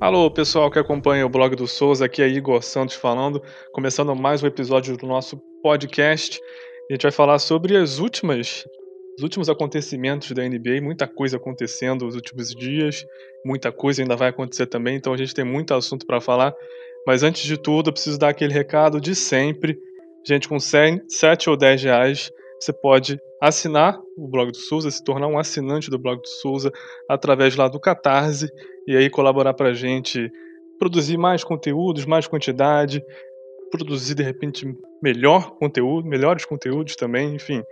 Alô, pessoal que acompanha o blog do Souza, aqui é Igor Santos falando, começando mais um episódio do nosso podcast. A gente vai falar sobre as últimas, os últimos acontecimentos da NBA, muita coisa acontecendo nos últimos dias, muita coisa ainda vai acontecer também, então a gente tem muito assunto para falar. Mas antes de tudo, eu preciso dar aquele recado de sempre. Gente, com 100, 7 ou 10 reais, você pode assinar o blog do Souza, se tornar um assinante do blog do Souza através lá do Catarse e aí colaborar para a gente produzir mais conteúdos, mais quantidade, produzir de repente melhor conteúdo, melhores conteúdos também, enfim.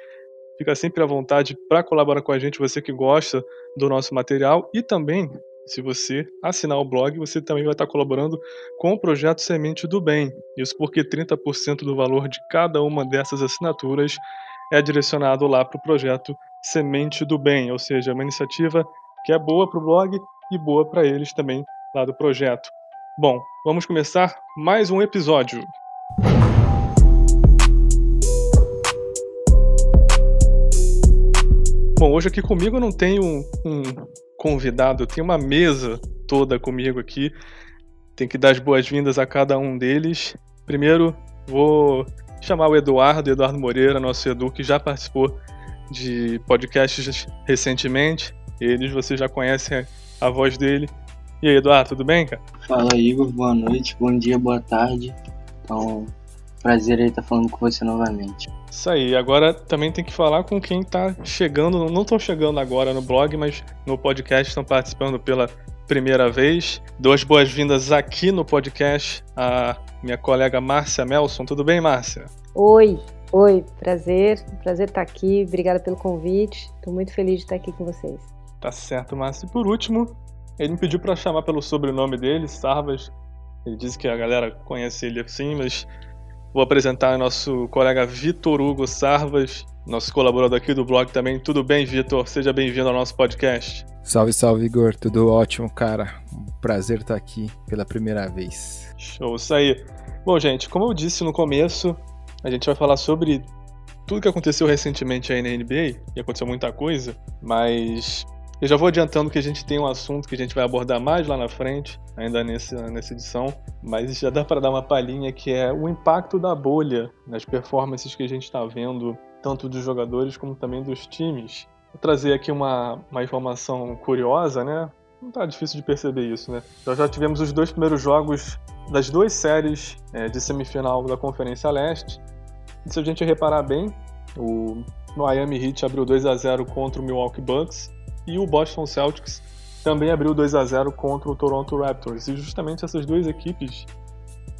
Fica sempre à vontade para colaborar com a gente, você que gosta do nosso material e também, se você assinar o blog, você também vai estar colaborando com o projeto Semente do Bem. Isso porque 30% do valor de cada uma dessas assinaturas é direcionado lá para o projeto Semente do Bem, ou seja, uma iniciativa que é boa para o blog e boa para eles também lá do projeto. Bom, vamos começar mais um episódio. Bom, hoje aqui comigo eu não tenho um, um convidado, eu tenho uma mesa toda comigo aqui. Tem que dar as boas-vindas a cada um deles. Primeiro, vou chamar o Eduardo, Eduardo Moreira, nosso Edu, que já participou de podcasts recentemente. Eles, você já conhece a voz dele. E aí, Eduardo, tudo bem, cara? Fala, Igor. Boa noite, bom dia, boa tarde. Então, prazer aí estar falando com você novamente. Isso aí. Agora também tem que falar com quem está chegando, não estão chegando agora no blog, mas no podcast estão participando pela primeira vez. Duas boas-vindas aqui no podcast a minha colega Márcia Melson. Tudo bem, Márcia? Oi, oi, prazer, prazer estar aqui. Obrigada pelo convite. Estou muito feliz de estar aquo com vocês. Tá certo, Márcia. E por último, ele me pediu para chamar pelo sobrenome dele, Sarvas. Ele disse que a galera conhece ele assim, mas vou apresentar o nosso colega Vitor Hugo Sarvas, nosso colaborador aqui do blog também. Tudo bem, Vitor? Seja bem-vindo ao nosso podcast. Salve, salve, Igor. Tudo ótimo, cara. Um prazer estar aqui pela primeira vez. Show, isso aí. Bom, gente, como eu disse no começo, a gente vai falar sobre tudo que aconteceu recentemente aí na NBA, e aconteceu muita coisa, mas eu já vou adiantando que a gente tem um assunto que a gente vai abordar mais lá na frente, ainda nessa, nessa edição, mas já dá para dar uma palhinha que é o impacto da bolha nas performances que a gente está vendo, tanto dos jogadores como também dos times. Vou trazer aqui uma, uma informação curiosa, né? Não tá difícil de perceber isso, né? Nós já tivemos os dois primeiros jogos das duas séries é, de semifinal da Conferência Leste. E se a gente reparar bem, o Miami Heat abriu 2 a 0 contra o Milwaukee Bucks e o Boston Celtics também abriu 2 a 0 contra o Toronto Raptors. E justamente essas duas equipes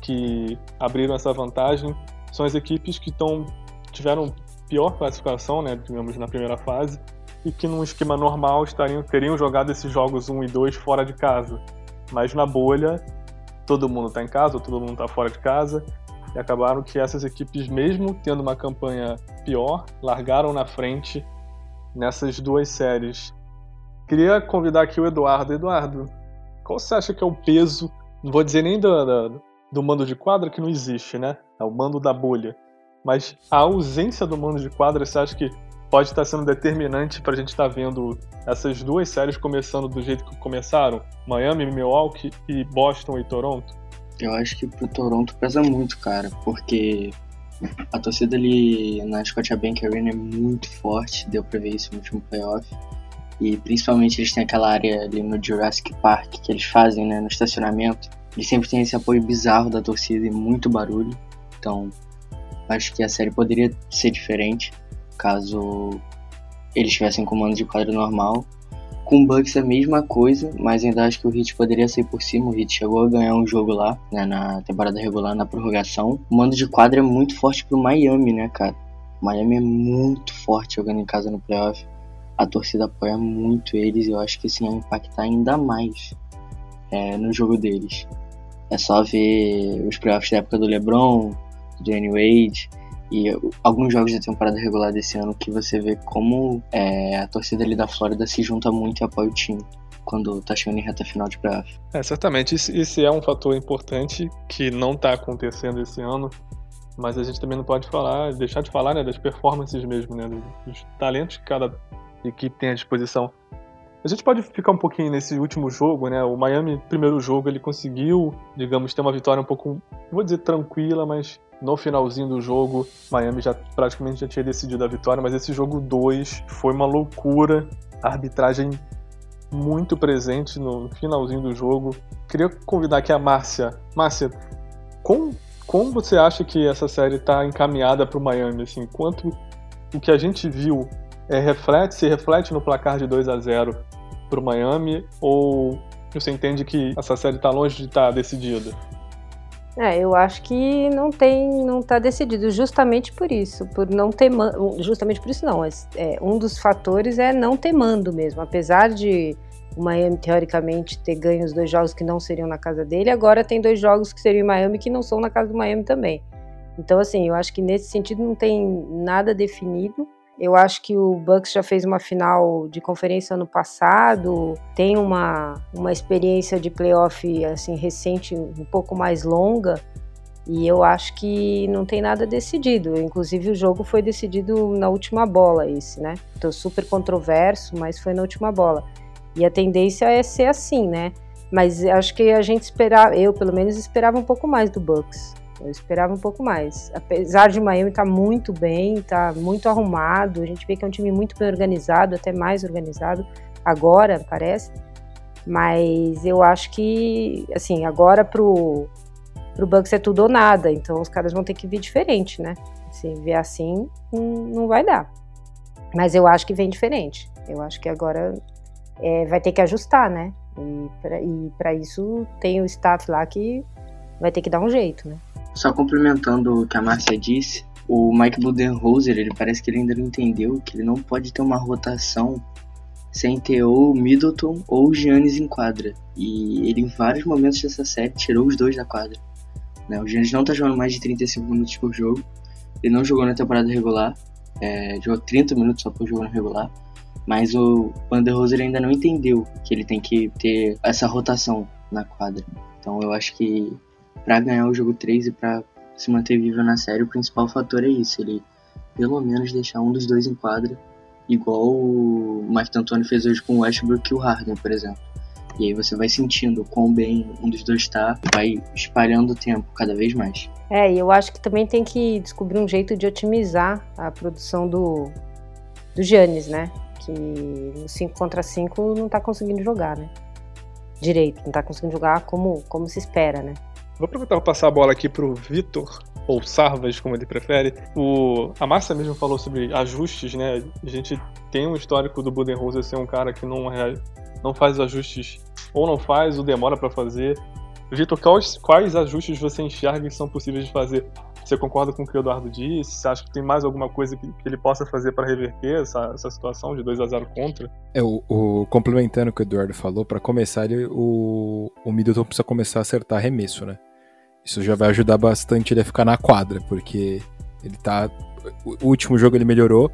que abriram essa vantagem são as equipes que tão, tiveram pior classificação, né, digamos, na primeira fase, e que num esquema normal estariam, teriam jogado esses jogos 1 e 2 fora de casa. Mas na bolha, todo mundo está em casa, todo mundo está fora de casa, e acabaram que essas equipes, mesmo tendo uma campanha pior, largaram na frente nessas duas séries. Queria convidar aqui o Eduardo. Eduardo, qual você acha que é o peso, não vou dizer nem do, do, do mando de quadra, que não existe, né? É o mando da bolha. Mas a ausência do mando de quadra, você acha que pode estar sendo determinante para a gente estar vendo essas duas séries começando do jeito que começaram? Miami, Milwaukee e Boston e Toronto? Eu acho que pro Toronto pesa muito, cara, porque a torcida ali na Scotiabank Arena é muito forte, deu pra ver isso no último playoff. E principalmente eles têm aquela área ali no Jurassic Park que eles fazem, né, no estacionamento. Eles sempre têm esse apoio bizarro da torcida e muito barulho. Então, acho que a série poderia ser diferente caso eles tivessem comando de quadro normal. Com Bucks é a mesma coisa, mas ainda acho que o Heat poderia ser por cima. O Heat chegou a ganhar um jogo lá, né, na temporada regular, na prorrogação. O mando de quadra é muito forte pro Miami, né, cara? O Miami é muito forte jogando em casa no playoff. A torcida apoia muito eles e eu acho que isso vai impactar ainda mais é, no jogo deles. É só ver os playoffs da época do LeBron, Dwayne Wade, e alguns jogos da temporada regular desse ano que você vê como é, a torcida ali da Flórida se junta muito e apoia o time quando tá chegando em reta final de playoff. É, certamente esse é um fator importante que não tá acontecendo esse ano, mas a gente também não pode falar, deixar de falar né, das performances mesmo, né, dos talentos que cada equipe tem à disposição. A gente pode ficar um pouquinho nesse último jogo, né? O Miami, primeiro jogo, ele conseguiu, digamos, ter uma vitória um pouco, vou dizer tranquila, mas no finalzinho do jogo, Miami já praticamente já tinha decidido a vitória, mas esse jogo 2 foi uma loucura. A arbitragem muito presente no finalzinho do jogo. Queria convidar aqui a Márcia. Márcia, como, como você acha que essa série está encaminhada para o Miami? Assim, quanto o que a gente viu é, reflete, se reflete no placar de 2 a 0 para o Miami ou você entende que essa série está longe de estar tá decidida? É, eu acho que não tem, não está decidido justamente por isso, por não ter justamente por isso não. É, um dos fatores é não ter mando mesmo, apesar de o Miami teoricamente ter ganho os dois jogos que não seriam na casa dele, agora tem dois jogos que seriam em Miami que não são na casa do Miami também. Então assim, eu acho que nesse sentido não tem nada definido. Eu acho que o Bucks já fez uma final de conferência ano passado, tem uma, uma experiência de playoff assim recente um pouco mais longa, e eu acho que não tem nada decidido. Inclusive o jogo foi decidido na última bola esse, né? Então super controverso, mas foi na última bola. E a tendência é ser assim, né? Mas acho que a gente esperava, eu pelo menos esperava um pouco mais do Bucks. Eu esperava um pouco mais. Apesar de Miami estar tá muito bem, tá muito arrumado, a gente vê que é um time muito bem organizado, até mais organizado agora, parece. Mas eu acho que, assim, agora pro, pro Bucks é tudo ou nada, então os caras vão ter que vir diferente, né? Se ver assim, não, não vai dar. Mas eu acho que vem diferente. Eu acho que agora é, vai ter que ajustar, né? E para isso tem o staff lá que vai ter que dar um jeito, né? Só complementando o que a Márcia disse, o Mike Budenholzer, ele parece que ele ainda não entendeu que ele não pode ter uma rotação sem ter ou Middleton ou Giannis em quadra. E ele, em vários momentos dessa série, tirou os dois da quadra. Né? O Giannis não tá jogando mais de 35 minutos por jogo. Ele não jogou na temporada regular. É, jogou 30 minutos só por jogo na regular. Mas o Roser ainda não entendeu que ele tem que ter essa rotação na quadra. Então eu acho que para ganhar o jogo 3 e para se manter vivo na série, o principal fator é isso, ele pelo menos deixar um dos dois em quadra, igual o Mike D'Antoni fez hoje com o Westbrook e o Harden, por exemplo. E aí você vai sentindo quão bem um dos dois está, vai espalhando o tempo cada vez mais. É, e eu acho que também tem que descobrir um jeito de otimizar a produção do, do Giannis, né? Que no 5 contra 5 não tá conseguindo jogar, né? Direito, não tá conseguindo jogar como, como se espera, né? Vou aproveitar para passar a bola aqui pro Vitor, ou Sarvas, como ele prefere. O, a Márcia mesmo falou sobre ajustes, né? A gente tem um histórico do Budenholzer ser um cara que não, não faz ajustes, ou não faz, ou demora para fazer. Vitor, quais, quais ajustes você enxerga que são possíveis de fazer? Você concorda com o que o Eduardo disse? Você acha que tem mais alguma coisa que, que ele possa fazer para reverter essa, essa situação de 2 a 0 contra? É, o, o complementando o que o Eduardo falou, para começar, ele, o, o Middleton precisa começar a acertar arremesso, né? Isso já vai ajudar bastante ele a ficar na quadra, porque ele tá. O último jogo ele melhorou,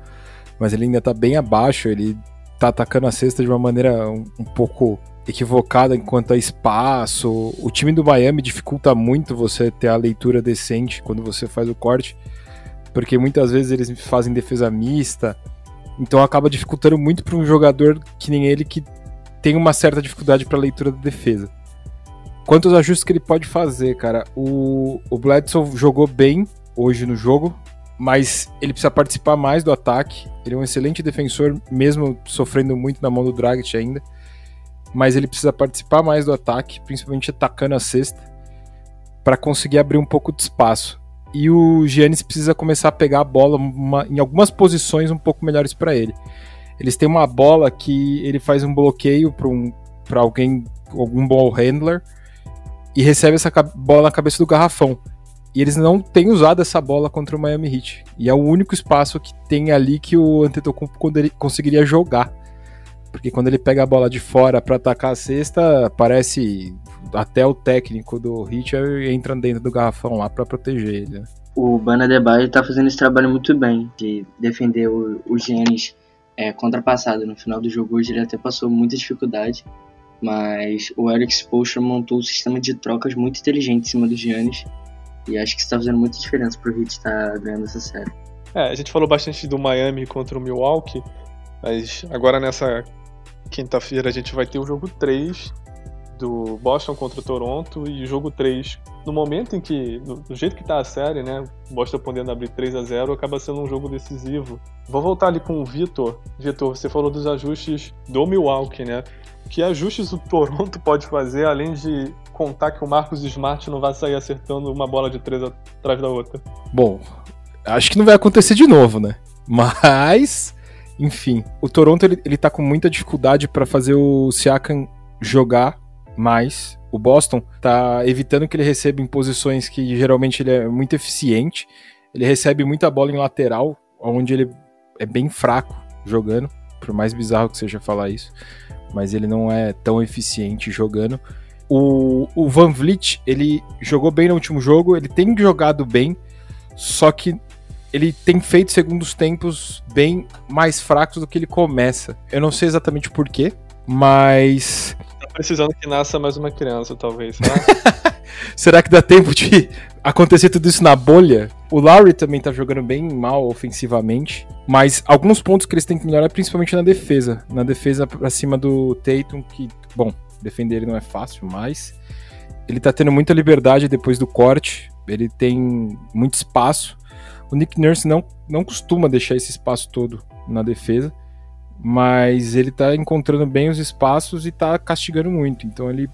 mas ele ainda tá bem abaixo, ele tá atacando a cesta de uma maneira um, um pouco equivocada enquanto a espaço. O time do Miami dificulta muito você ter a leitura decente quando você faz o corte, porque muitas vezes eles fazem defesa mista, então acaba dificultando muito para um jogador que nem ele que tem uma certa dificuldade para a leitura da defesa. Quantos ajustes que ele pode fazer, cara? O, o Bledsoe jogou bem hoje no jogo, mas ele precisa participar mais do ataque. Ele é um excelente defensor, mesmo sofrendo muito na mão do Dragic ainda. Mas ele precisa participar mais do ataque, principalmente atacando a cesta, para conseguir abrir um pouco de espaço. E o Giannis precisa começar a pegar a bola uma, em algumas posições um pouco melhores para ele. Eles têm uma bola que ele faz um bloqueio para um, alguém, algum ball handler, e recebe essa bola na cabeça do garrafão. E eles não têm usado essa bola contra o Miami Heat. E é o único espaço que tem ali que o Antetokounmpo conseguiria jogar. Porque quando ele pega a bola de fora para atacar a cesta, parece até o técnico do Heat entra dentro do garrafão lá para proteger ele. Né? O Bana Debye tá fazendo esse trabalho muito bem de defender o, o Giannis é, contrapassado. No final do jogo hoje ele até passou muita dificuldade mas o Eric Spoelstra montou um sistema de trocas muito inteligente em cima do Giannis. E acho que isso tá fazendo muita diferença pro Heat estar tá ganhando essa série. É, a gente falou bastante do Miami contra o Milwaukee, mas agora nessa quinta-feira a gente vai ter o jogo 3 do Boston contra o Toronto e o jogo 3, no momento em que, do jeito que tá a série, né, o Boston podendo abrir 3 a 0 acaba sendo um jogo decisivo. Vou voltar ali com o Vitor. Vitor, você falou dos ajustes do Milwaukee, né? Que ajustes o Toronto pode fazer além de contar que o Marcos Smart não vai sair acertando uma bola de três atrás da outra? Bom, acho que não vai acontecer de novo, né? Mas, enfim, o Toronto ele, ele tá com muita dificuldade para fazer o Siakam jogar mais. O Boston tá evitando que ele receba em posições que geralmente ele é muito eficiente. Ele recebe muita bola em lateral, onde ele é bem fraco jogando, por mais bizarro que seja falar isso, mas ele não é tão eficiente jogando. O, o Van Vliet, ele jogou bem no último jogo, ele tem jogado bem, só que ele tem feito segundos tempos bem mais fracos do que ele começa. Eu não sei exatamente porquê, mas. Tá precisando que nasça mais uma criança, talvez. Será que dá tempo de acontecer tudo isso na bolha? O Lowry também tá jogando bem mal ofensivamente, mas alguns pontos que eles têm que melhorar, principalmente na defesa. Na defesa pra cima do Tatum, que, bom, defender ele não é fácil, mas ele tá tendo muita liberdade depois do corte, ele tem muito espaço o Nick Nurse não, não costuma deixar esse espaço todo na defesa, mas ele tá encontrando bem os espaços e tá castigando muito. Então eles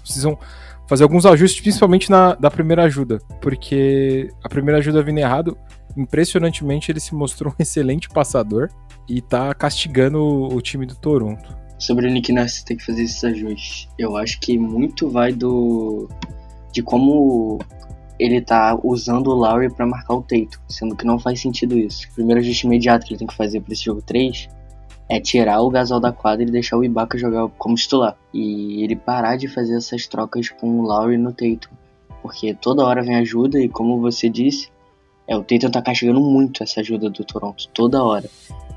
precisam fazer alguns ajustes, principalmente na da primeira ajuda, porque a primeira ajuda vindo errado, impressionantemente ele se mostrou um excelente passador e tá castigando o, o time do Toronto. Sobre o Nick Nurse ter que fazer esses ajustes, eu acho que muito vai do de como ele tá usando o Lowry para marcar o Tatum, sendo que não faz sentido isso. O primeiro ajuste imediato que ele tem que fazer para esse jogo 3 é tirar o Gasol da quadra e deixar o Ibaka jogar como titular. E ele parar de fazer essas trocas com o Lowry no Tatum. Porque toda hora vem ajuda e como você disse, é, o Tatum tá castigando muito essa ajuda do Toronto, toda hora.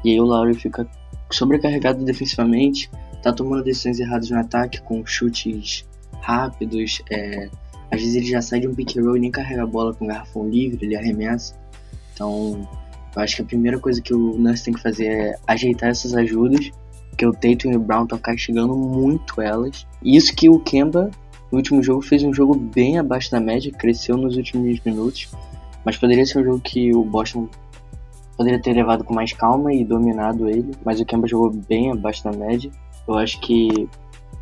E aí o Lowry fica sobrecarregado defensivamente, tá tomando decisões erradas no ataque com chutes rápidos, é, às vezes ele já sai de um pick roll e nem carrega a bola com o garrafão livre, ele arremessa. Então, eu acho que a primeira coisa que o Nurse tem que fazer é ajeitar essas ajudas, porque o Tatum e o Brown estão castigando muito elas. Isso que o Kemba, no último jogo, fez um jogo bem abaixo da média, cresceu nos últimos minutos, mas poderia ser um jogo que o Boston poderia ter levado com mais calma e dominado ele, mas o Kemba jogou bem abaixo da média. Eu acho que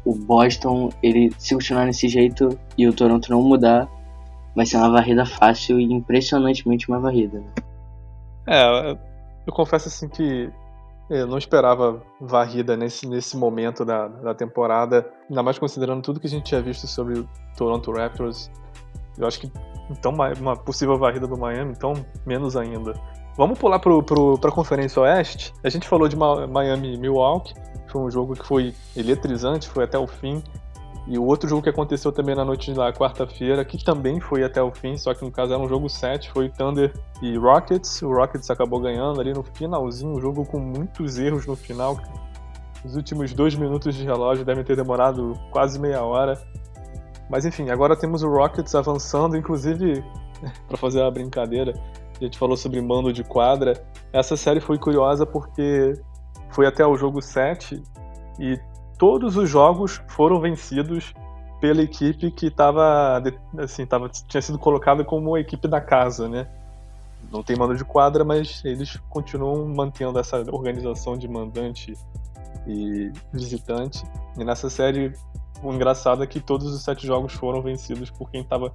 o Boston, ele se continuar nesse jeito e o Toronto não mudar, vai ser uma varrida fácil e impressionantemente uma varrida. Né? É, eu confesso assim que eu não esperava varrida nesse, nesse momento da, da temporada, ainda mais considerando tudo que a gente tinha visto sobre o Toronto Raptors. Eu acho que então uma possível varrida do Miami, então menos ainda. Vamos pular para a Conferência Oeste. A gente falou de Miami Milwaukee. Foi um jogo que foi eletrizante, foi até o fim. E o outro jogo que aconteceu também na noite da quarta-feira, que também foi até o fim, só que no caso era um jogo 7, foi Thunder e Rockets. O Rockets acabou ganhando ali no finalzinho, um jogo com muitos erros no final. Os últimos dois minutos de relógio devem ter demorado quase meia hora. Mas enfim, agora temos o Rockets avançando, inclusive, para fazer a brincadeira, a gente falou sobre mando de quadra. Essa série foi curiosa porque foi até o jogo 7 e todos os jogos foram vencidos pela equipe que estava assim, tava, tinha sido colocada como a equipe da casa, né? Não tem mando de quadra, mas eles continuam mantendo essa organização de mandante e visitante. E nessa série, o engraçado é que todos os sete jogos foram vencidos por quem estava,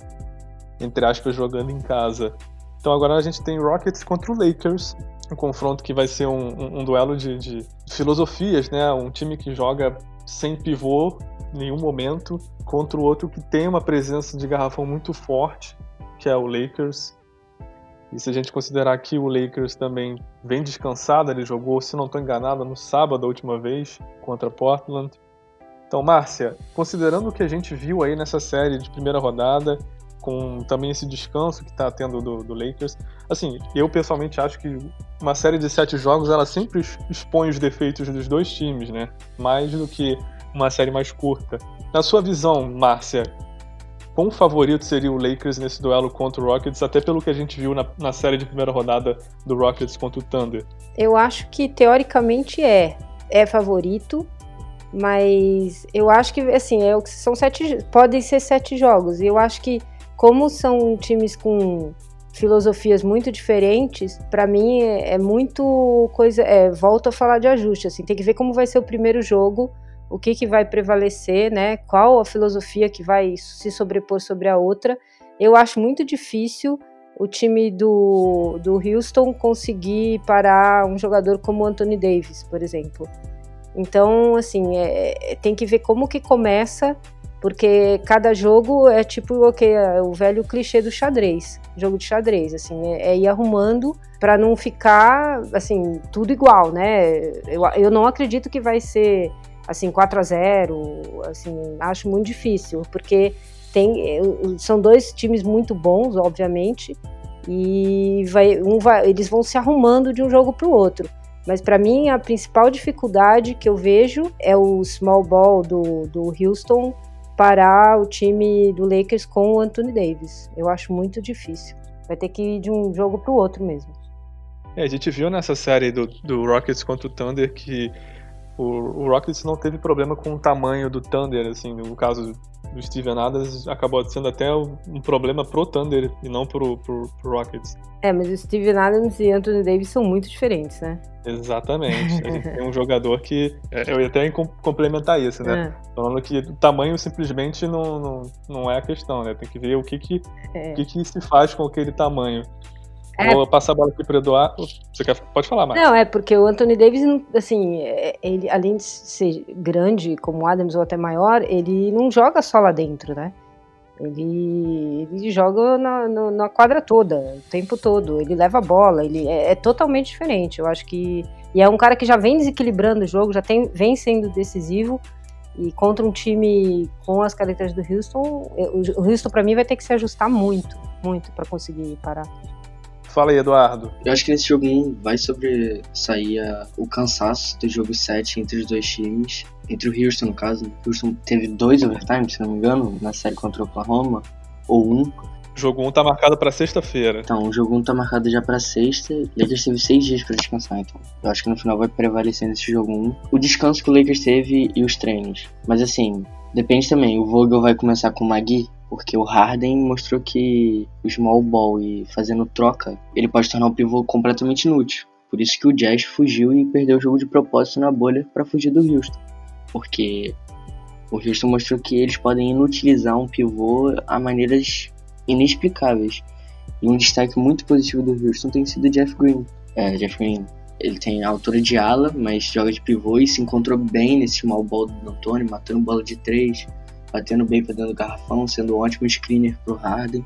entre aspas, jogando em casa. Então agora a gente tem Rockets contra o Lakers, um confronto que vai ser um, um, um duelo de, de, filosofias, né? Um time que joga sem pivô em nenhum momento contra o outro que tem uma presença de garrafão muito forte, que é o Lakers. E se a gente considerar que o Lakers também vem descansado, ele jogou, se não estou enganado, no sábado a última vez contra Portland. Então, Márcia, considerando o que a gente viu aí nessa série de primeira rodada, com também esse descanso que está tendo do, do, Lakers. Assim, eu pessoalmente acho que uma série de sete jogos ela sempre expõe os defeitos dos dois times, né? Mais do que uma série mais curta. Na sua visão, Márcia, quão favorito seria o Lakers nesse duelo contra o Rockets, até pelo que a gente viu na, na série de primeira rodada do Rockets contra o Thunder? Eu acho que teoricamente é. É favorito, Mas eu acho que, assim, é, são sete, podem ser sete jogos. E eu acho que, como são times com filosofias muito diferentes, para mim é, é, muito coisa. É, volto a falar de ajuste, assim, tem que ver como vai ser o primeiro jogo, o que, que vai prevalecer, né? Qual a filosofia que vai se sobrepor sobre a outra. Eu acho muito difícil o time do, do Houston conseguir parar um jogador como Anthony Davis, por exemplo. Então, assim, é, é, tem que ver como que começa, porque cada jogo é tipo okay, é o velho clichê do xadrez, jogo de xadrez, assim, é, é ir arrumando para não ficar, assim, tudo igual, né? Eu, eu não acredito que vai ser, assim, 4 a 0 assim, acho muito difícil, porque tem, são dois times muito bons, obviamente, e vai, um vai, eles vão se arrumando de um jogo para o outro. Mas para mim a principal dificuldade que eu vejo é o small ball do, do Houston parar o time do Lakers com o Anthony Davis. Eu acho muito difícil. Vai ter que ir de um jogo para o outro mesmo. É, a gente viu nessa série do, do Rockets contra o Thunder que o, o Rockets não teve problema com o tamanho do Thunder, assim, no caso do Steven Adams acabou sendo até um problema pro Thunder e não pro, pro, pro Rockets. É, mas o Steven Adams e Anthony Davis são muito diferentes, né? Exatamente. A gente tem um jogador que. É, eu ia até complementar isso, né? É. Falando que o tamanho simplesmente não, não, não é a questão, né? Tem que ver o que, que, é. o que, que se faz com aquele tamanho. É. Vou passar a bola aqui para Eduardo. Você quer, pode falar mais. Não, é porque o Anthony Davis, assim, ele, além de ser grande como o Adams ou até maior, ele não joga só lá dentro, né? Ele, ele joga na, na, na quadra toda, o tempo todo. Ele leva a bola, ele é, é, totalmente diferente. Eu acho que. E é um cara que já vem desequilibrando o jogo, já tem, vem sendo decisivo. E contra um time com as características do Houston, o Houston para mim vai ter que se ajustar muito, muito para conseguir parar. Fala aí, Eduardo. Eu acho que nesse jogo 1 vai sobressair o cansaço do jogo 7 entre os dois times. Entre o Houston, no caso. O Houston teve dois overtimes, se não me engano, na série contra o Oklahoma. Ou um. O jogo 1 tá marcado para sexta-feira. Então, o jogo 1 tá marcado já para sexta. O Lakers teve seis dias para descansar, então. Eu acho que no final vai prevalecer nesse jogo 1 o descanso que o Lakers teve e os treinos. Mas assim, depende também. O Vogel vai começar com o Magui porque o Harden mostrou que o small ball e fazendo troca, ele pode tornar o pivô completamente inútil. Por isso que o Jazz fugiu e perdeu o jogo de propósito na bolha para fugir do Houston. Porque o Houston mostrou que eles podem inutilizar um pivô a maneiras inexplicáveis. E um destaque muito positivo do Houston tem sido Jeff Green. É, Jeff Green, ele tem altura de ala, mas joga de pivô e se encontrou bem nesse small ball do Antônio, matando bola de três, batendo bem pra dentro do garrafão, sendo um ótimo screener pro Harden.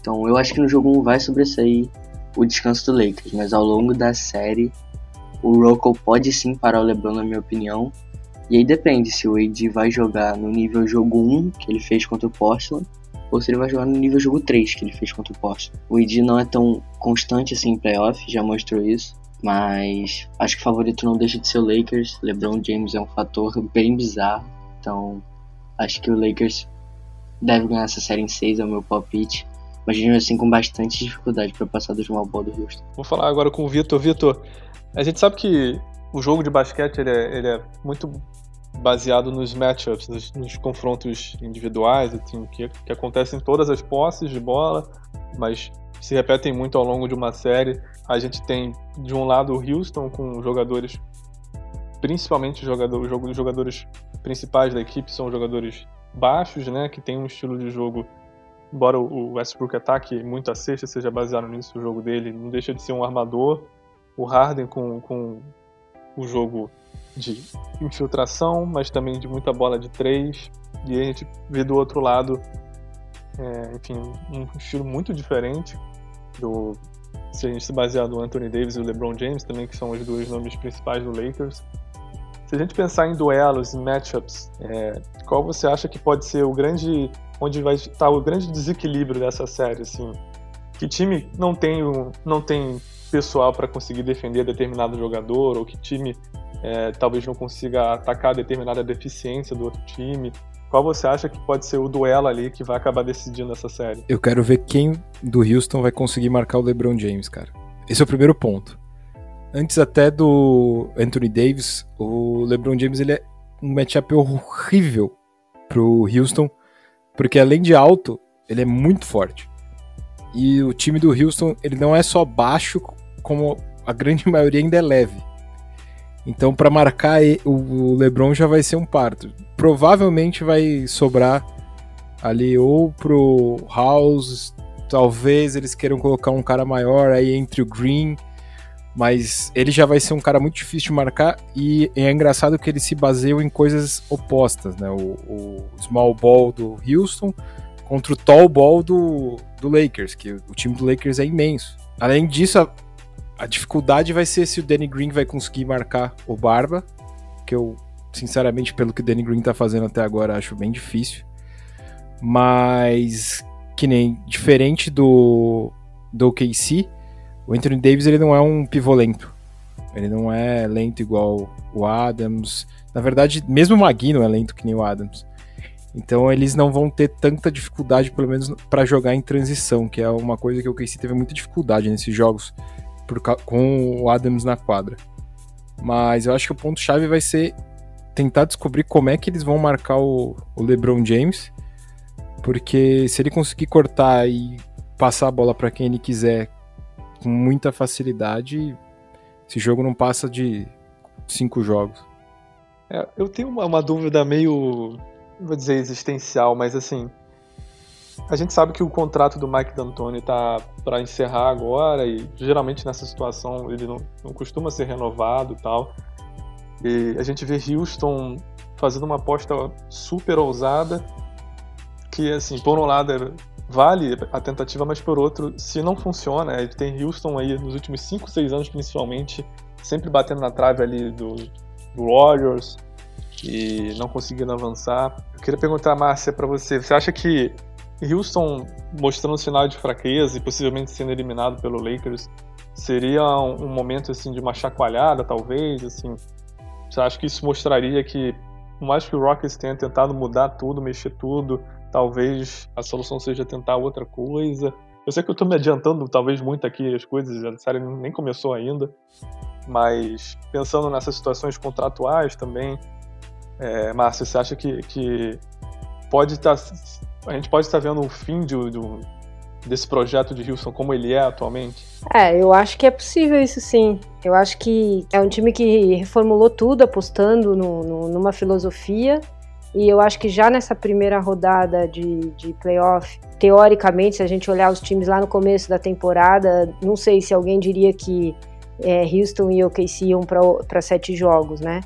Então eu acho que no jogo 1 vai sobressair o descanso do Lakers, mas ao longo da série o Rocco pode sim parar o LeBron, na minha opinião. E aí depende se o AD vai jogar no nível jogo 1, que ele fez contra o Portland, ou se ele vai jogar no nível jogo 3, que ele fez contra o Portland. O AD não é tão constante assim em playoff, já mostrou isso. Mas acho que o favorito não deixa de ser o Lakers. LeBron James é um fator bem bizarro. Então Acho que o Lakers deve ganhar essa série em 6, é o meu palpite. Mas mesmo assim com bastante dificuldade para passar do small ball do Houston. Vou falar agora com o Vitor. Vitor, a gente sabe que o jogo de basquete ele é, ele é muito baseado nos matchups, nos, nos confrontos individuais, assim, que, que acontecem em todas as posses de bola, mas se repetem muito ao longo de uma série. A gente tem, de um lado, o Houston com jogadores principalmente os jogadores principais da equipe são jogadores baixos, né, que tem um estilo de jogo, embora o Westbrook ataque muito a sexta seja baseado nisso, o jogo dele não deixa de ser um armador. O Harden com, com o jogo de infiltração, mas também de muita bola de três. E a gente vê do outro lado, é, enfim, um estilo muito diferente do se a gente se basear no Anthony Davis e o LeBron James também, que são os dois nomes principais do Lakers. Se a gente pensar em duelos, em matchups, é, qual você acha que pode ser o grande. onde vai estar o grande desequilíbrio dessa série? Assim? Que time não tem, não tem pessoal para conseguir defender determinado jogador, ou que time é, talvez não consiga atacar determinada deficiência do outro time? Qual você acha que pode ser o duelo ali que vai acabar decidindo essa série? Eu quero ver quem do Houston vai conseguir marcar o LeBron James, cara. Esse é o primeiro ponto antes até do Anthony Davis, o LeBron James ele é um matchup horrível pro Houston, porque além de alto, ele é muito forte. E o time do Houston, ele não é só baixo, como a grande maioria ainda é leve. Então, para marcar o LeBron já vai ser um parto. Provavelmente vai sobrar ali ou pro House, talvez eles queiram colocar um cara maior aí entre o Green, mas ele já vai ser um cara muito difícil de marcar e é engraçado que eles se baseiam em coisas opostas, né? O, o small ball do Houston contra o tall ball do, do Lakers, que o time do Lakers é imenso. Além disso, a, a dificuldade vai ser se o Danny Green vai conseguir marcar o Barba, que eu, sinceramente, pelo que o Danny Green tá fazendo até agora, acho bem difícil. Mas que nem diferente do do KC, o Anthony Davis ele não é um pivô lento. Ele não é lento igual o Adams. Na verdade, mesmo o Magui não é lento que nem o Adams. Então eles não vão ter tanta dificuldade, pelo menos para jogar em transição, que é uma coisa que o KC teve muita dificuldade nesses jogos por, com o Adams na quadra. Mas eu acho que o ponto chave vai ser tentar descobrir como é que eles vão marcar o, o LeBron James porque se ele conseguir cortar e passar a bola para quem ele quiser com muita facilidade, esse jogo não passa de cinco jogos. É, eu tenho uma, uma dúvida meio, vou dizer existencial, mas assim, a gente sabe que o contrato do Mike D'Antoni tá para encerrar agora e geralmente nessa situação ele não, não costuma ser renovado e tal. E a gente vê Houston fazendo uma aposta super ousada que, assim, por um lado vale a tentativa, mas por outro, se não funciona, ele tem Houston aí nos últimos 5, 6 anos principalmente, sempre batendo na trave ali do, do Warriors e não conseguindo avançar. Eu queria perguntar, Márcia, para você, você acha que Houston mostrando sinal de fraqueza e possivelmente sendo eliminado pelo Lakers seria um, um momento assim de uma chacoalhada, talvez, assim? Você acha que isso mostraria que por mais que o Rockets tenha tentado mudar tudo, mexer tudo, talvez a solução seja tentar outra coisa. Eu sei que eu estou me adiantando talvez muito aqui as coisas, a série nem começou ainda, mas pensando nessas situações contratuais também, é, Márcia, você acha que, que pode estar tá, a gente pode estar tá vendo o fim de, de, desse projeto de Houston como ele é atualmente? É, eu acho que é possível isso sim. Eu acho que é um time que reformulou tudo, apostando no, no, numa filosofia e eu acho que já nessa primeira rodada de, de playoff, teoricamente, se a gente olhar os times lá no começo da temporada, não sei se alguém diria que é, Houston e OKC iam para sete jogos, né?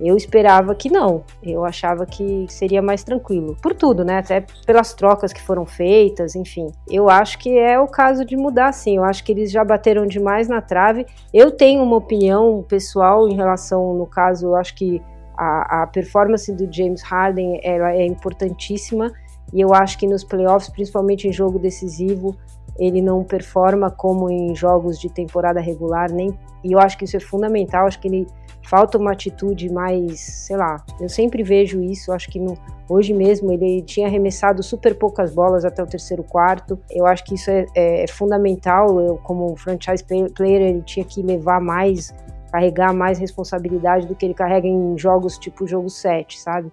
Eu esperava que não. Eu achava que seria mais tranquilo. Por tudo, né? Até pelas trocas que foram feitas, enfim. Eu acho que é o caso de mudar, sim. Eu acho que eles já bateram demais na trave. Eu tenho uma opinião pessoal em relação, no caso, eu acho que a, a performance do James Harden ela é importantíssima. E eu acho que nos playoffs, principalmente em jogo decisivo, ele não performa como em jogos de temporada regular, nem e eu acho que isso é fundamental, acho que ele falta uma atitude mais, sei lá, eu sempre vejo isso, acho que no, hoje mesmo ele tinha arremessado super poucas bolas até o terceiro quarto, eu acho que isso é, é, é fundamental, eu, como franchise player ele tinha que levar mais carregar mais responsabilidade do que ele carrega em jogos tipo jogo 7, sabe?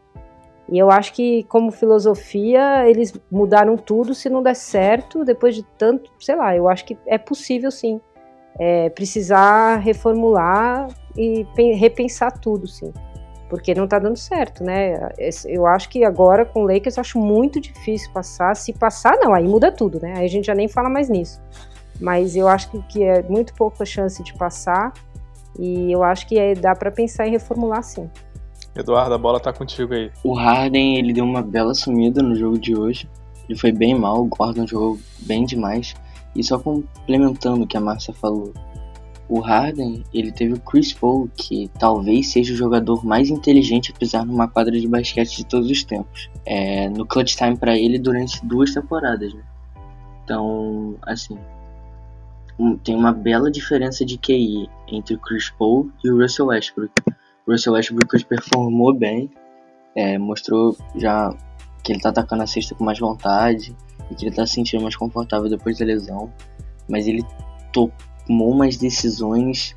E eu acho que, como filosofia, eles mudaram tudo se não der certo, depois de tanto, sei lá, eu acho que é possível sim. É, precisar reformular e repensar tudo, sim. Porque não tá dando certo, né? Eu acho que agora com o Lakers eu acho muito difícil passar. Se passar, não, aí muda tudo, né? Aí a gente já nem fala mais nisso. Mas eu acho que, que é muito pouca chance de passar. E eu acho que é, dá para pensar em reformular sim. Eduardo, a bola tá contigo aí. O Harden, ele deu uma bela sumida no jogo de hoje. Ele foi bem mal, o Gordon jogou bem demais. E só complementando o que a Márcia falou, o Harden, ele teve o Chris Paul, que talvez seja o jogador mais inteligente a pisar numa quadra de basquete de todos os tempos. É, no clutch time para ele durante duas temporadas, né? Então, assim, tem uma bela diferença de QI entre o Chris Paul e o Russell Westbrook. O Russell Westbrook performou bem, é, mostrou já que ele tá atacando a cesta com mais vontade e que ele tá se sentindo mais confortável depois da lesão, mas ele tomou umas decisões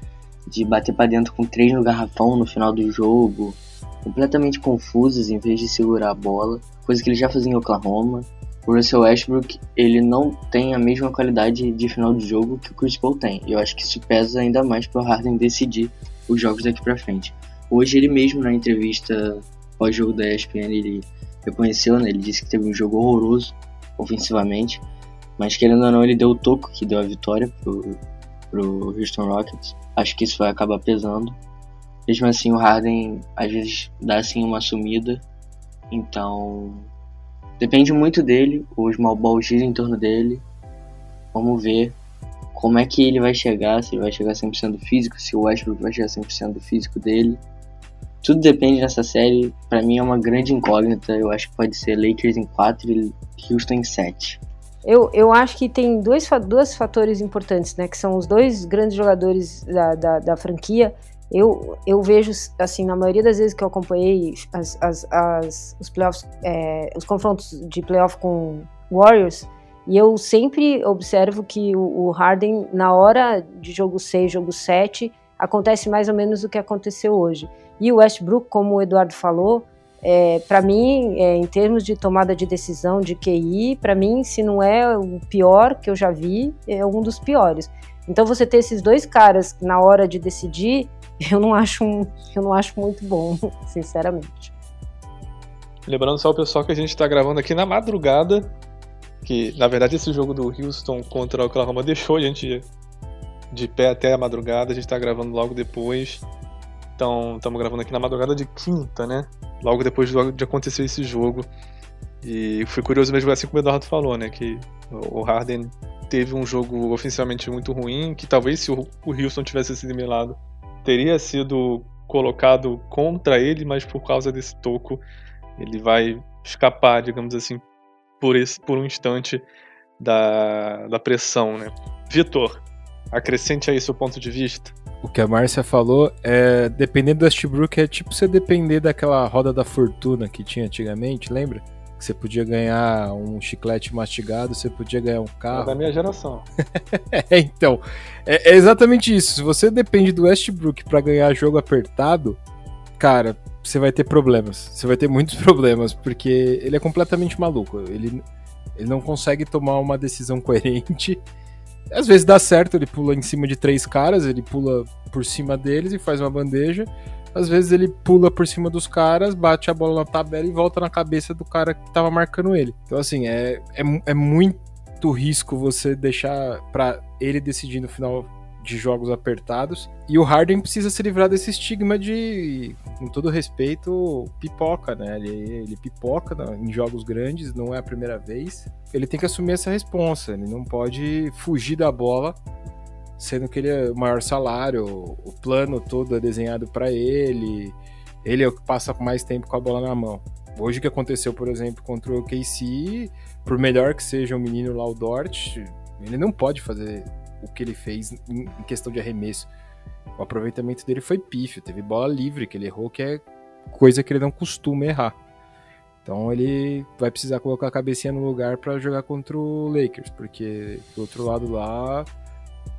de bater para dentro com três no garrafão no final do jogo, completamente confusas em vez de segurar a bola, coisa que ele já fazia em Oklahoma. O Russell Westbrook, ele não tem a mesma qualidade de final de jogo que o Chris Paul tem. E eu acho que isso pesa ainda mais para o Harden decidir os jogos daqui para frente. Hoje ele mesmo na entrevista pós-jogo da ESPN, ele reconheceu, né? Ele disse que teve um jogo horroroso ofensivamente, mas querendo ou não, ele deu o toco que deu a vitória pro, pro Houston Rockets. Acho que isso vai acabar pesando. Mesmo assim, o Harden às vezes dá assim uma sumida. Então, depende muito dele. O small ball gira em torno dele. Vamos ver como é que ele vai chegar. Se ele vai chegar 100% do físico, se o Westbrook vai chegar 100% do físico dele. Tudo depende dessa série. Para mim é uma grande incógnita. Eu acho que pode ser Lakers em 4 e Houston em 7. Eu, eu acho que tem dois, dois fatores importantes, né? Que são os dois grandes jogadores da, da, da franquia. Eu, eu vejo, assim, na maioria das vezes que eu acompanhei as, as, as os playoffs, é, os confrontos de playoff com Warriors, e eu sempre observo que o, o Harden, na hora de jogo 6, jogo 7, acontece mais ou menos o que aconteceu hoje. E o Westbrook, como o Eduardo falou, é, para mim, é, em termos de tomada de decisão de QI, para mim, se não é o pior que eu já vi, é um dos piores. Então, você ter esses dois caras na hora de decidir, eu não acho, eu não acho muito bom, sinceramente. Lembrando só o pessoal que a gente está gravando aqui na madrugada, que na verdade esse jogo do Houston contra o Oklahoma deixou a gente de pé até a madrugada, a gente está gravando logo depois. Então, estamos gravando aqui na madrugada de quinta, né? Logo depois de acontecer esse jogo. E fui curioso mesmo, assim como o Eduardo falou, né? Que o Harden teve um jogo oficialmente muito ruim, que talvez se o Houston tivesse sido melado, teria sido colocado contra ele, mas por causa desse toco, ele vai escapar, digamos assim, por, esse, por um instante da, da pressão, né? Vitor, acrescente aí seu ponto de vista. O que a Márcia falou é, dependendo do Westbrook, é tipo você depender daquela roda da fortuna que tinha antigamente, lembra? Que você podia ganhar um chiclete mastigado, você podia ganhar um carro. É da minha geração. é, então, é, é, exatamente isso. Se você depende do Westbrook para ganhar jogo apertado, cara, você vai ter problemas. Você vai ter muitos problemas, porque ele é completamente maluco. Ele, ele não consegue tomar uma decisão coerente às vezes dá certo, ele pula em cima de três caras, ele pula por cima deles e faz uma bandeja. Às vezes ele pula por cima dos caras, bate a bola na tabela e volta na cabeça do cara que tava marcando ele. Então, assim, é, é, é muito risco você deixar para ele decidir no final de jogos apertados. E o Harden precisa se livrar desse estigma de, com todo respeito, pipoca, né? Ele, ele pipoca em jogos grandes, não é a primeira vez. Ele tem que assumir essa responsa, ele não pode fugir da bola, sendo que ele é o maior salário, o plano todo é desenhado para ele, ele é o que passa mais tempo com a bola na mão. Hoje o que aconteceu, por exemplo, contra o KC, por melhor que seja o menino lá, o Dort, ele não pode fazer o que ele fez em, questão de arremesso. O aproveitamento dele foi pífio, teve bola livre que ele errou, que é coisa que ele não costuma errar. Então ele vai precisar colocar a cabecinha no lugar para jogar contra o Lakers, porque do outro lado lá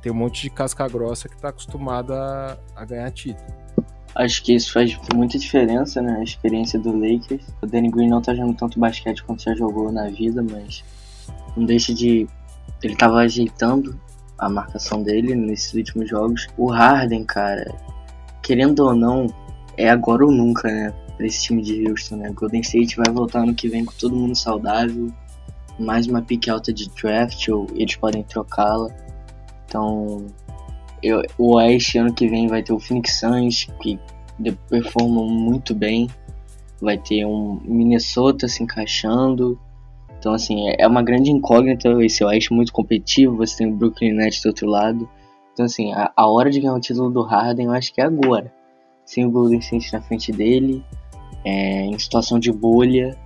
tem um monte de casca grossa que está acostumada a ganhar título. Acho que isso faz muita diferença, né? A experiência do Lakers. O Danny Green não tá jogando tanto basquete quanto já jogou na vida, mas não deixa de. Ele tava ajeitando a marcação dele nesses últimos jogos. O Harden, cara, querendo ou não, é agora ou nunca, né? Pra esse time de Houston, né? Golden State vai voltar ano que vem com todo mundo saudável. Mais uma pique alta de draft, ou eles podem trocá-la. Então, eu, o Oeste ano que vem vai ter o Phoenix Suns, que performam muito bem. Vai ter um Minnesota se encaixando. Então, assim, é, é uma grande incógnita esse Oeste muito competitivo. Você tem o Brooklyn Nets do outro lado. Então, assim, a, a hora de ganhar o título do Harden eu acho que é agora. Sem o Golden State na frente dele, é, em situação de bolha.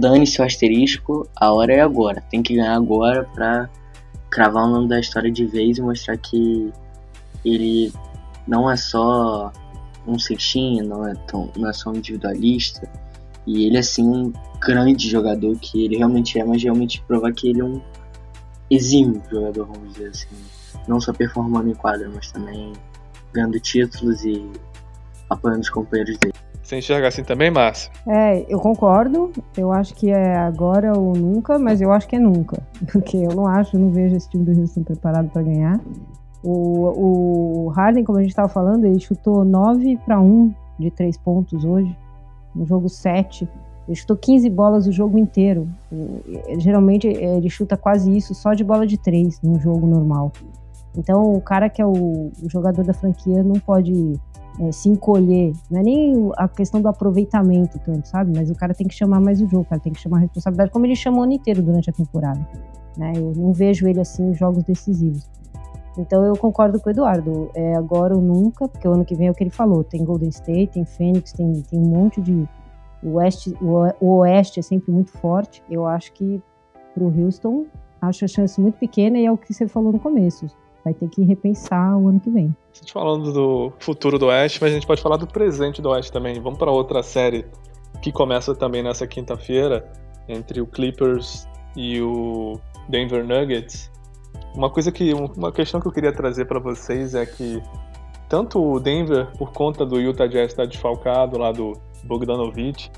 Dane-se o asterisco, a hora é agora. Tem que ganhar agora pra cravar o nome da história de vez e mostrar que ele não é só um cestinho, não é, tão, não é só um individualista. E ele, assim, um grande jogador que ele realmente é, mas realmente provar que ele é um exímio jogador, vamos dizer assim. Não só performando em quadra, mas também ganhando títulos e apoiando os companheiros dele. Você enxerga assim também, Márcia? É, eu concordo. Eu acho que é agora ou nunca, mas eu acho que é nunca. Porque eu não acho, eu não vejo esse time do Houston preparado para ganhar. O, o Harden, como a gente estava falando, ele chutou 9 para 1 de 3 pontos hoje, no jogo 7. Ele chutou 15 bolas o jogo inteiro. Geralmente ele chuta quase isso só de bola de 3 no jogo normal. Então o cara que é o, o jogador da franquia não pode é, se encolher. Não é nem a questão do aproveitamento tanto, sabe? Mas o cara tem que chamar mais o jogo, o cara tem que chamar a responsabilidade, como ele chamou o ano inteiro durante a temporada. Né? Eu não vejo ele assim em jogos decisivos. Então eu concordo com o Eduardo. É agora ou nunca, porque o ano que vem é o que ele falou. Tem Golden State, tem Phoenix, tem, tem um monte de. O Oeste, o Oeste é sempre muito forte. Eu acho que para o Houston, acho a chance muito pequena e é o que você falou no começo vai ter que repensar o ano que vem. Estamos falando do futuro do Oeste, mas a gente pode falar do presente do Oeste também. Vamos para outra série que começa também nessa quinta-feira entre o Clippers e o Denver Nuggets. Uma coisa que uma questão que eu queria trazer para vocês é que tanto o Denver por conta do Utah Jazz estar desfalcado lá do Bogdanovich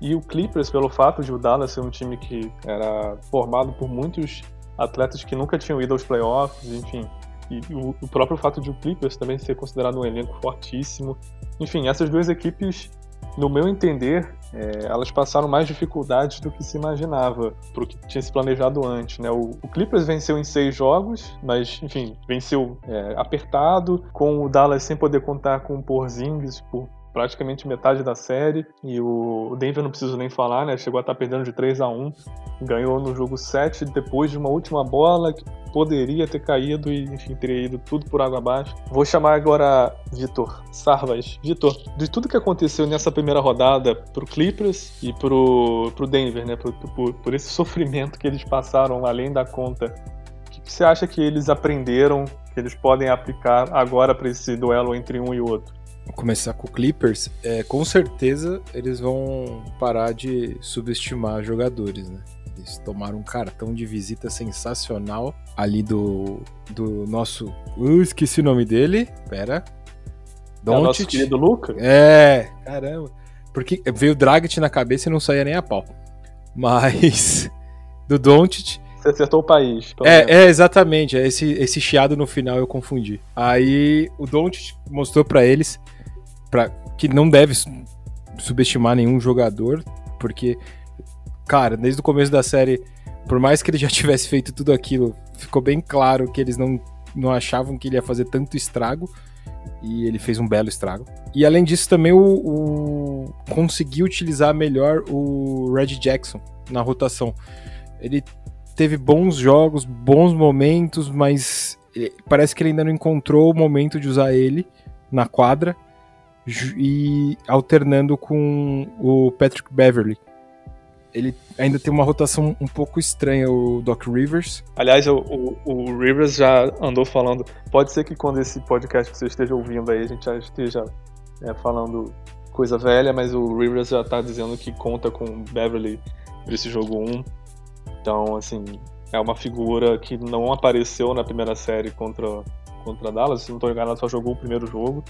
e o Clippers pelo fato de o Dallas ser um time que era formado por muitos atletas que nunca tinham ido aos playoffs, enfim, e o, o, próprio fato de o Clippers também ser considerado um elenco fortíssimo. Enfim, essas duas equipes, no meu entender, é, elas passaram mais dificuldades do que se imaginava, para o que tinha se planejado antes. Né? O, o, Clippers venceu em seis jogos, mas, enfim, venceu é, apertado, com o Dallas sem poder contar com o Porzingis por praticamente metade da série. E o Denver não preciso nem falar, né? Chegou a estar perdendo de 3 a 1 Ganhou no jogo 7 depois de uma última bola que poderia ter caído e, enfim, teria ido tudo por água abaixo. Vou chamar agora Vitor Sarvas. Vitor, de tudo que aconteceu nessa primeira rodada pro Clippers e pro, pro Denver, né? Por, por, por esse sofrimento que eles passaram além da conta, o que você acha que eles aprenderam, que eles podem aplicar agora para esse duelo entre um e outro? Começar com o Clippers, é, com certeza eles vão parar de subestimar jogadores, né? Eles tomaram um cartão de visita sensacional ali do, do nosso. Uh, esqueci o nome dele. Pera. Doncic. É o nosso querido Luca? É, caramba. Porque veio o Dragic na cabeça e não saía nem a pau. Mas. Do Doncic. Você acertou o país. É, é, exatamente. É esse, esse chiado no final eu confundi. Aí o Doncic mostrou para eles que não deve subestimar nenhum jogador, porque, cara, desde o começo da série, por mais que ele já tivesse feito tudo aquilo, ficou bem claro que eles não, não achavam que ele ia fazer tanto estrago. E ele fez um belo estrago. E além disso, também o, o conseguiu utilizar melhor o Red Jackson na rotação. Ele teve bons jogos, bons momentos, mas parece que ele ainda não encontrou o momento de usar ele na quadra e alternando com o Patrick Beverly. Ele ainda tem uma rotação um pouco estranha, o Doc Rivers. Aliás, o, o, o Rivers já andou falando. Pode ser que quando esse podcast você esteja ouvindo aí, a gente já esteja é, falando coisa velha, mas o Rivers já tá dizendo que conta com Beverly para esse jogo 1. Então, assim, é uma figura que não apareceu na primeira série contra, contra Dallas. Se não estou enganado, só jogou o primeiro jogo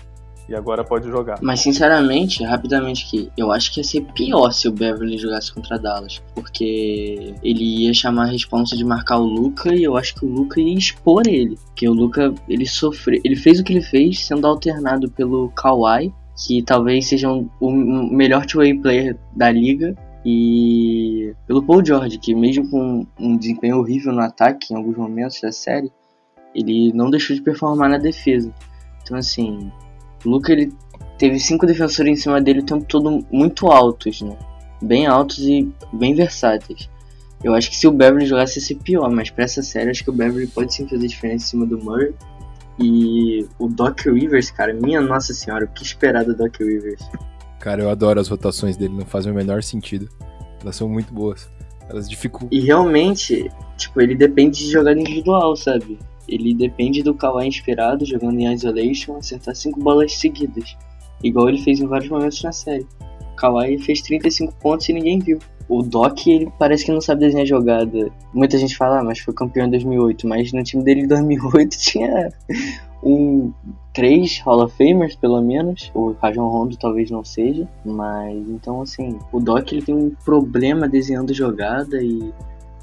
e agora pode jogar. Mas sinceramente, rapidamente aqui, eu acho que ia ser pior se o Beverly jogasse contra Dallas, porque ele ia chamar a responsa de marcar o Luca e eu acho que o Luca ia expor ele, porque o Luca ele sofreu, ele fez o que ele fez sendo alternado pelo Kawhi, que talvez seja um, o melhor two-way player da liga. E pelo Paul George, que mesmo com um desempenho horrível no ataque em alguns momentos da série, ele não deixou de performar na defesa. Então, assim, o Luca ele teve cinco defensores em cima dele o tempo todo muito altos, né? Bem altos e bem versáteis. Eu acho que se o Beverly jogasse ia ser pior, mas pra essa série acho que o Beverly pode sim fazer diferença em cima do Murray. E o Doc Rivers, cara, minha nossa senhora, o que esperar do Doc Rivers? Cara, eu adoro as rotações dele, não fazem o menor sentido. Elas são muito boas. Elas dificultam. E realmente, tipo, ele depende de jogada individual, sabe? Ele depende do Kawhi inspirado, jogando em isolation, acertar 5 bolas seguidas, igual ele fez em vários momentos na série. Kawhi fez 35 pontos e ninguém viu. O Doc, ele parece que não sabe desenhar jogada. Muita gente fala, ah, mas foi campeão em 2008, mas no time dele em 2008 tinha um três Hall of Famers, pelo menos. O Rajon Rondo talvez não seja. Mas então assim, o Doc ele tem um problema desenhando jogada e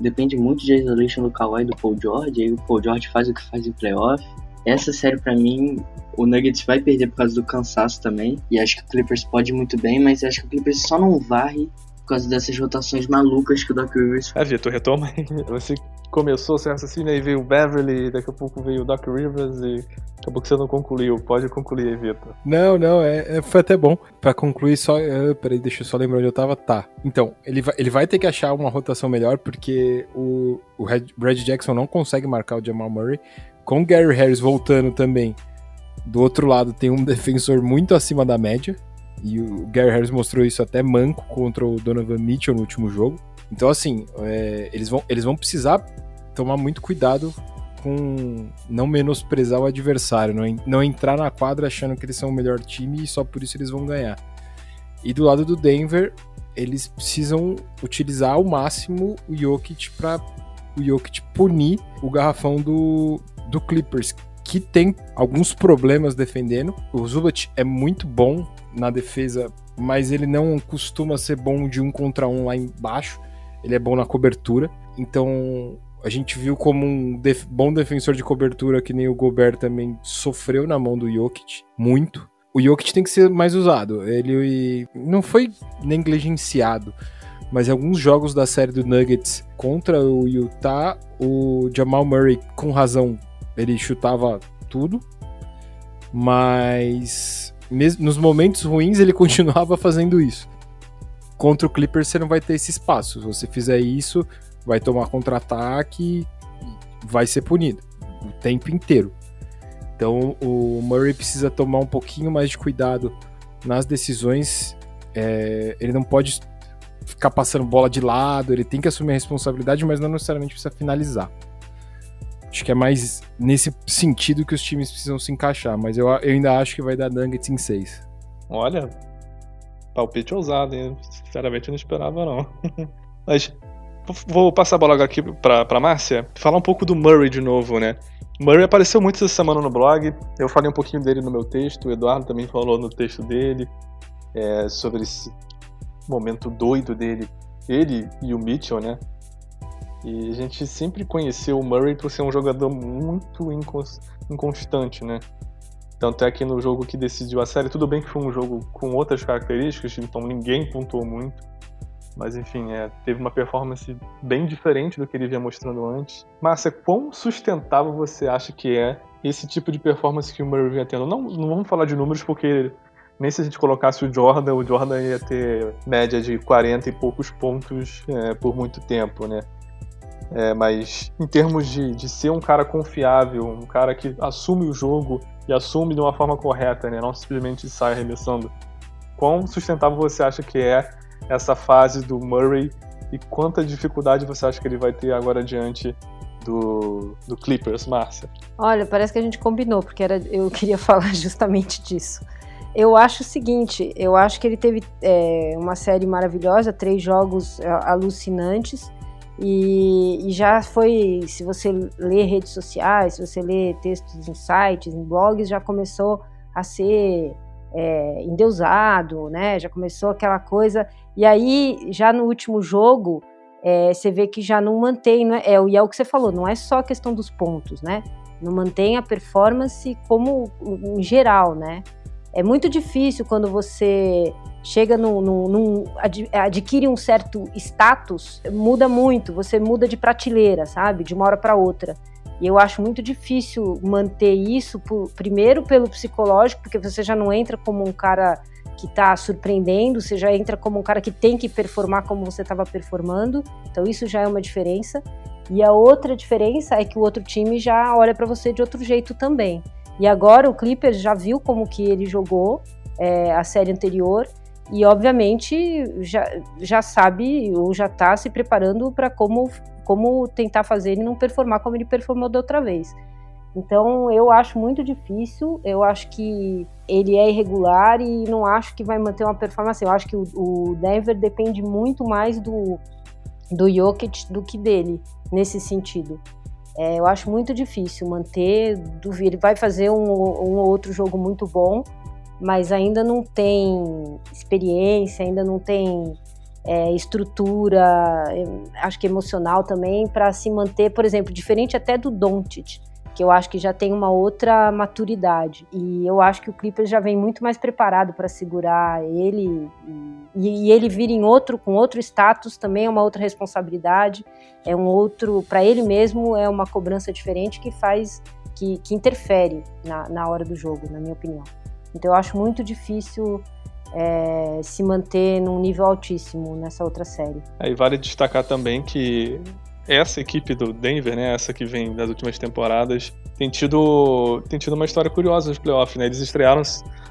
depende muito de isolation do Kawhi e do Paul George. Aí o Paul George faz o que faz em playoff. Essa série para mim, o Nuggets vai perder por causa do cansaço também. E acho que o Clippers pode muito bem, mas acho que o Clippers só não varre causa dessas rotações malucas que o Doc Rivers. É, Vitor, retoma aí. Você começou seu raciocínio, aí veio o Beverly, daqui a pouco veio o Doc Rivers e acabou que você não concluiu. Pode concluir aí, Vitor. Não, não, é, é, foi até bom. Pra concluir, só. Uh, peraí, deixa eu só lembrar onde eu tava. Tá. Então, ele vai, ele vai ter que achar uma rotação melhor, porque o, o Red Jackson não consegue marcar o Jamal Murray. Com o Gary Harris voltando também, do outro lado tem um defensor muito acima da média. E o Gary Harris mostrou isso até manco contra o Donovan Mitchell no último jogo. Então, assim, é, eles, vão, eles vão precisar tomar muito cuidado com não menosprezar o adversário, não, não entrar na quadra achando que eles são o melhor time e só por isso eles vão ganhar. E do lado do Denver, eles precisam utilizar ao máximo o Jokic para o Jokic punir o garrafão do, do Clippers, que tem alguns problemas defendendo. O Zubat é muito bom na defesa, mas ele não costuma ser bom de um contra um lá embaixo. Ele é bom na cobertura. Então, a gente viu como um def bom defensor de cobertura, que nem o Gobert também sofreu na mão do Jokic, muito. O Jokic tem que ser mais usado. Ele não foi negligenciado, mas em alguns jogos da série do Nuggets contra o Utah, o Jamal Murray, com razão, ele chutava tudo, mas mesmo nos momentos ruins ele continuava fazendo isso. Contra o Clippers você não vai ter esse espaço. Se você fizer isso, vai tomar contra-ataque, vai ser punido o tempo inteiro. Então o Murray precisa tomar um pouquinho mais de cuidado nas decisões. É, ele não pode ficar passando bola de lado, ele tem que assumir a responsabilidade, mas não necessariamente precisa finalizar. Acho que é mais nesse sentido que os times precisam se encaixar, mas eu, eu ainda acho que vai dar Nuggets em 6. Olha, palpite ousado, hein? Sinceramente eu não esperava não. mas Vou passar a bola aqui pra, pra Márcia, falar um pouco do Murray de novo, né? Murray apareceu muito essa semana no blog, eu falei um pouquinho dele no meu texto, o Eduardo também falou no texto dele, é, sobre esse momento doido dele, ele e o Mitchell, né? E a gente sempre conheceu o Murray por ser um jogador muito inconstante, né? Tanto é que no jogo que decidiu a série, tudo bem que foi um jogo com outras características, então ninguém pontuou muito. Mas enfim, é, teve uma performance bem diferente do que ele vinha mostrando antes. Márcia, quão sustentável você acha que é esse tipo de performance que o Murray vinha tendo? Não, não vamos falar de números, porque nem se a gente colocasse o Jordan, o Jordan ia ter média de 40 e poucos pontos é, por muito tempo, né? É, mas em termos de, de ser um cara confiável, um cara que assume o jogo e assume de uma forma correta, né? Não simplesmente sai arremessando. Quão sustentável você acha que é essa fase do Murray e quanta dificuldade você acha que ele vai ter agora diante do, do Clippers, Márcia? Olha, parece que a gente combinou, porque era, eu queria falar justamente disso. Eu acho o seguinte, eu acho que ele teve é, uma série maravilhosa, três jogos é, alucinantes, e, e, já foi, se você lê redes sociais, se você lê textos em sites, em blogs, já começou a ser é, endeusado, né? Já começou aquela coisa. E aí, já no último jogo, é, você vê que já não mantém, é, é, e é o que você falou, não é só a questão dos pontos, né? Não mantém a performance como em geral, né? É muito difícil quando você chega num, num, num adquire um certo status, muda muito, você muda de prateleira, sabe? De uma hora para outra. E eu acho muito difícil manter isso, por, primeiro pelo psicológico, porque você já não entra como um cara que está surpreendendo, você já entra como um cara que tem que performar como você estava performando. Então isso já é uma diferença. E a outra diferença é que o outro time já olha para você de outro jeito também. E agora o Clippers já viu como que ele jogou é, a série anterior e obviamente já, já sabe ou já está se preparando para como como tentar fazer ele não performar como ele performou da outra vez. Então eu acho muito difícil, eu acho que ele é irregular e não acho que vai manter uma performance. Eu acho que o, Denver depende muito mais do, do Jokic do que dele, nesse sentido. É, eu acho muito difícil manter. Ele vai fazer um, um ou outro jogo muito bom, mas ainda não tem experiência, ainda não tem é, estrutura, acho que emocional também, para se manter, por exemplo, diferente até do Doncic que eu acho que já tem uma outra maturidade. E eu acho que o Clippers já vem muito mais preparado para segurar ele e, e, ele vir em outro com outro status também é uma outra responsabilidade, é um outro para ele mesmo é uma cobrança diferente que faz que, que interfere na, na hora do jogo, na minha opinião. Então eu acho muito difícil é, se manter num nível altíssimo nessa outra série. Aí vale destacar também que essa equipe do Denver, né, essa que vem das últimas temporadas, tem tido, tem tido uma história curiosa nos playoffs, né? Eles estrearam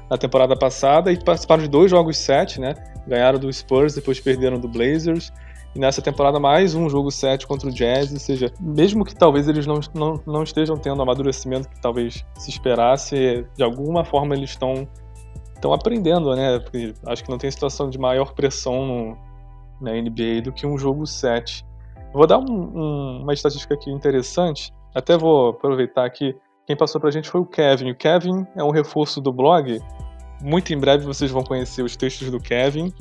na temporada passada e participaram de dois jogos sete, né? Ganharam do Spurs, depois perderam do Blazers. E nessa temporada mais um jogo 7 contra o Jazz, ou seja, mesmo que talvez eles não, não, não estejam tendo o amadurecimento que talvez se esperasse, de alguma forma eles estão estão aprendendo, né? Porque acho que não tem situação de maior pressão no, na NBA do que um jogo 7. Vou dar um, um, uma estatística aqui interessante. Até vou aproveitar aqui. Quem passou pra gente foi o Kevin. O Kevin é um reforço do blog. Muito em breve vocês vão conhecer os textos do Kevin.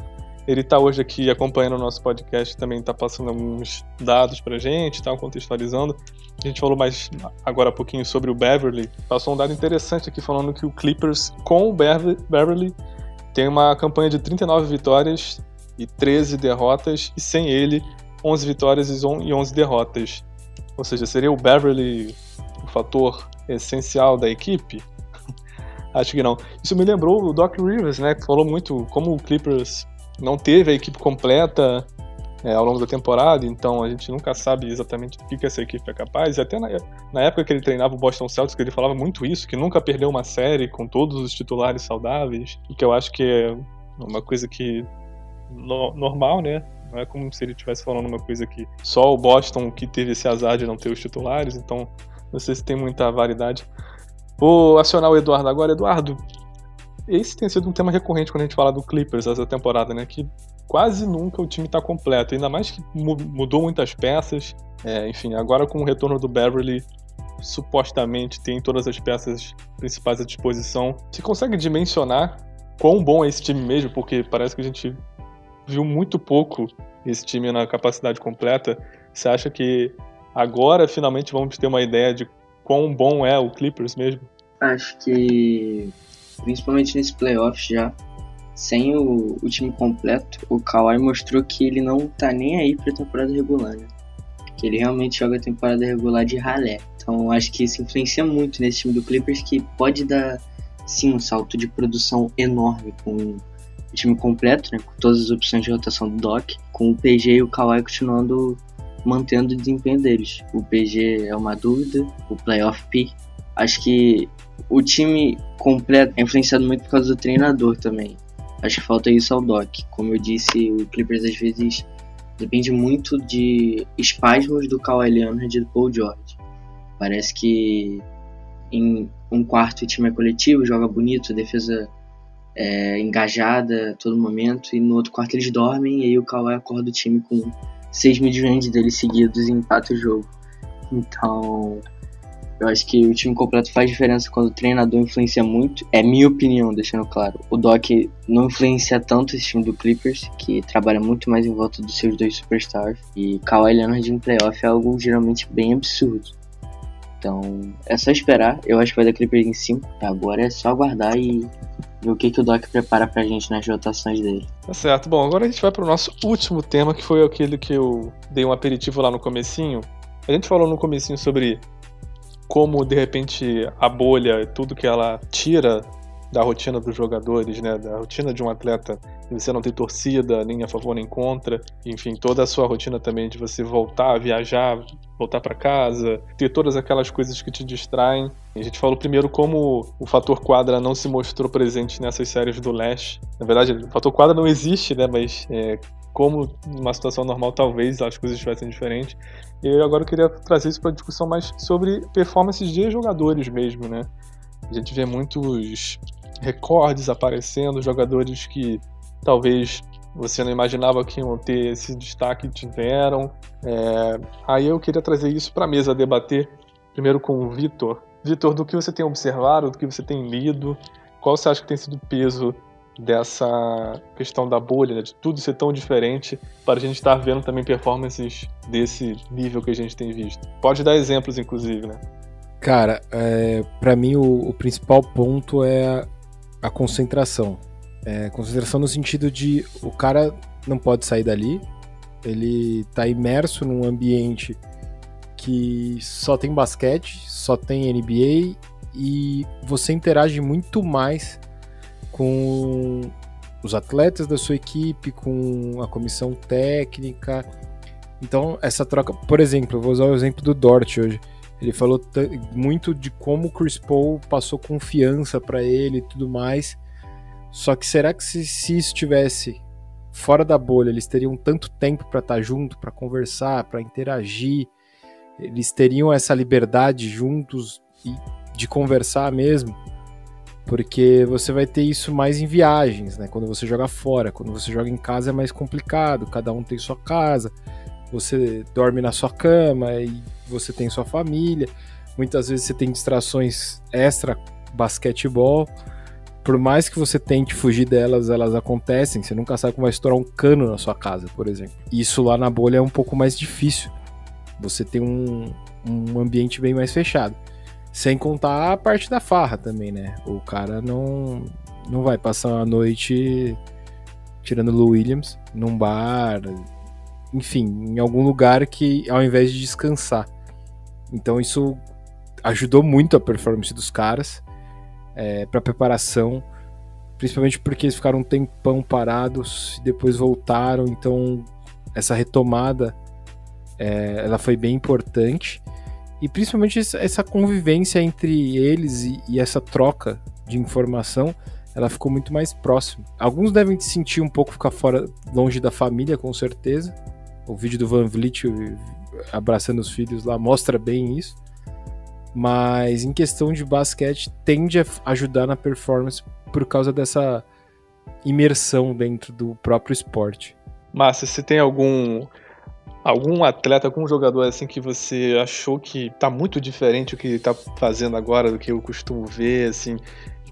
Ele está hoje aqui acompanhando o nosso podcast, também está passando alguns dados pra gente, está contextualizando. A gente falou mais agora há pouquinho sobre o Beverly. Passou um dado interessante aqui falando que o Clippers com o Beverly tem uma campanha de 39 vitórias e 13 derrotas, e sem ele 11 vitórias e 11 derrotas. Ou seja, seria o Beverly o fator essencial da equipe? Acho que não. Isso me lembrou o Doc Rivers, né? Que falou muito como o Clippers não teve a equipe completa é, ao longo da temporada, então a gente nunca sabe exatamente o que, essa equipe é capaz. E até na, na, época que ele treinava o Boston Celtics, ele falava muito isso, que nunca perdeu uma série com todos os titulares saudáveis, o que eu acho que é uma coisa que no, normal, né? Não é como se ele estivesse falando uma coisa que só o Boston que teve esse azar de não ter os titulares, então não sei se tem muita variedade. Vou acionar o Eduardo agora. Eduardo, esse tem sido um tema recorrente quando a gente fala do Clippers essa temporada, né? Que quase nunca o time está completo, ainda mais que mudou muitas peças. É, enfim, agora com o retorno do Beverly, supostamente tem todas as peças principais à disposição. Você consegue dimensionar quão bom é esse time mesmo? Porque parece que a gente viu muito pouco esse time na capacidade completa. Você acha que agora finalmente vamos ter uma ideia de quão bom é o Clippers mesmo? Acho que principalmente nesse playoffs já, sem o, o, time completo, o Kawhi mostrou que ele não tá nem aí pra temporada regular, né? Que ele realmente joga a temporada regular de ralé. Então acho que isso influencia muito nesse time do Clippers que pode dar sim um salto de produção enorme com o time completo, né, com todas as opções de rotação do Doc, com o PG e o Kawhi continuando mantendo o desempenho deles. O PG é uma dúvida, o playoff P. Acho que o time completo é influenciado muito por causa do treinador também. Acho que falta isso ao Doc. Como eu disse, o Clippers às vezes depende muito de espasmos do Kawhi Leonard e do Paul George. Parece que em um quarto o time é coletivo, joga bonito, defesa é, engajada a todo momento, e no outro quarto eles dormem, e aí o Kawhi acorda o time com seis mid-range deles seguidos e empata o jogo. Então, eu acho que o time completo faz diferença quando o treinador influencia muito. É minha opinião, deixando claro. O Doc não influencia tanto esse time do Clippers, que trabalha muito mais em volta dos seus dois superstars. E Kawhi Leonard em playoff é algo geralmente bem absurdo. Então, é só esperar. Eu acho que vai dar Clippers em cima. Agora é só aguardar e ver o que, que o Doc prepara pra gente nas rotações dele. Tá certo. Bom, agora a gente vai pro nosso último tema, que foi aquele que eu dei um aperitivo lá no comecinho. A gente falou no comecinho sobre como, de repente, a bolha, tudo que ela tira da rotina dos jogadores, né, da rotina de um atleta, você não tem torcida nem a favor nem contra, enfim, toda a sua rotina também de você voltar, viajar, voltar para casa, ter todas aquelas coisas que te distraem. A gente falou primeiro como o fator quadra não se mostrou presente nessas séries do Leste. Na verdade, o fator quadra não existe, né, mas é, como numa situação normal talvez as coisas estivessem diferentes. E agora eu queria trazer isso para discussão mais sobre performances de jogadores mesmo, né? A gente vê muitos recordes aparecendo, jogadores que talvez você não imaginava que iam ter esse destaque que tiveram. É, aí eu queria trazer isso para a mesa debater, primeiro com o Vitor. Vitor, do que você tem observado, do que você tem lido, qual você acha que tem sido o peso dessa questão da bolha, né, de tudo ser tão diferente, para a gente estar vendo também performances desse nível que a gente tem visto? Pode dar exemplos, inclusive, né? Cara, é, para mim o, o, principal ponto é a, concentração. É, concentração no sentido de o cara não pode sair dali, ele tá imerso num ambiente que só tem basquete, só tem NBA e você interage muito mais com os atletas da sua equipe, com a comissão técnica. Então, essa troca, por exemplo, eu vou usar o exemplo do Dort hoje. Ele falou muito de como o Chris Paul passou confiança para ele e tudo mais. Só que será que se, se estivesse fora da bolha, eles teriam tanto tempo para estar tá junto, para conversar, para interagir? Eles teriam essa liberdade juntos e de conversar mesmo? Porque você vai ter isso mais em viagens, né? Quando você joga fora, quando você joga em casa é mais complicado, cada um tem sua casa, você dorme na sua cama e você tem sua família. Muitas vezes você tem distrações extra basquetebol. Por mais que você tente fugir delas, elas acontecem. Você nunca sabe como vai estourar um cano na sua casa, por exemplo. Isso lá na bolha é um pouco mais difícil. Você tem um, um ambiente bem mais fechado. Sem contar a parte da farra também, né? O cara não, não vai passar a noite tirando Lou Williams num bar, enfim, em algum lugar que ao invés de descansar. Então isso ajudou muito a performance dos caras é, para preparação, principalmente porque eles ficaram um tempão parados e depois voltaram. Então essa retomada é, ela foi bem importante e principalmente essa convivência entre eles e, e essa troca de informação ela ficou muito mais próxima. Alguns devem sentir um pouco ficar fora, longe da família, com certeza. O vídeo do Van Vliet abraçando os filhos lá mostra bem isso. Mas em questão de basquete, tende a ajudar na performance por causa dessa imersão dentro do próprio esporte. Márcia, se tem algum algum atleta, algum jogador assim que você achou que tá muito diferente o que ele tá fazendo agora do que eu costumo ver, assim,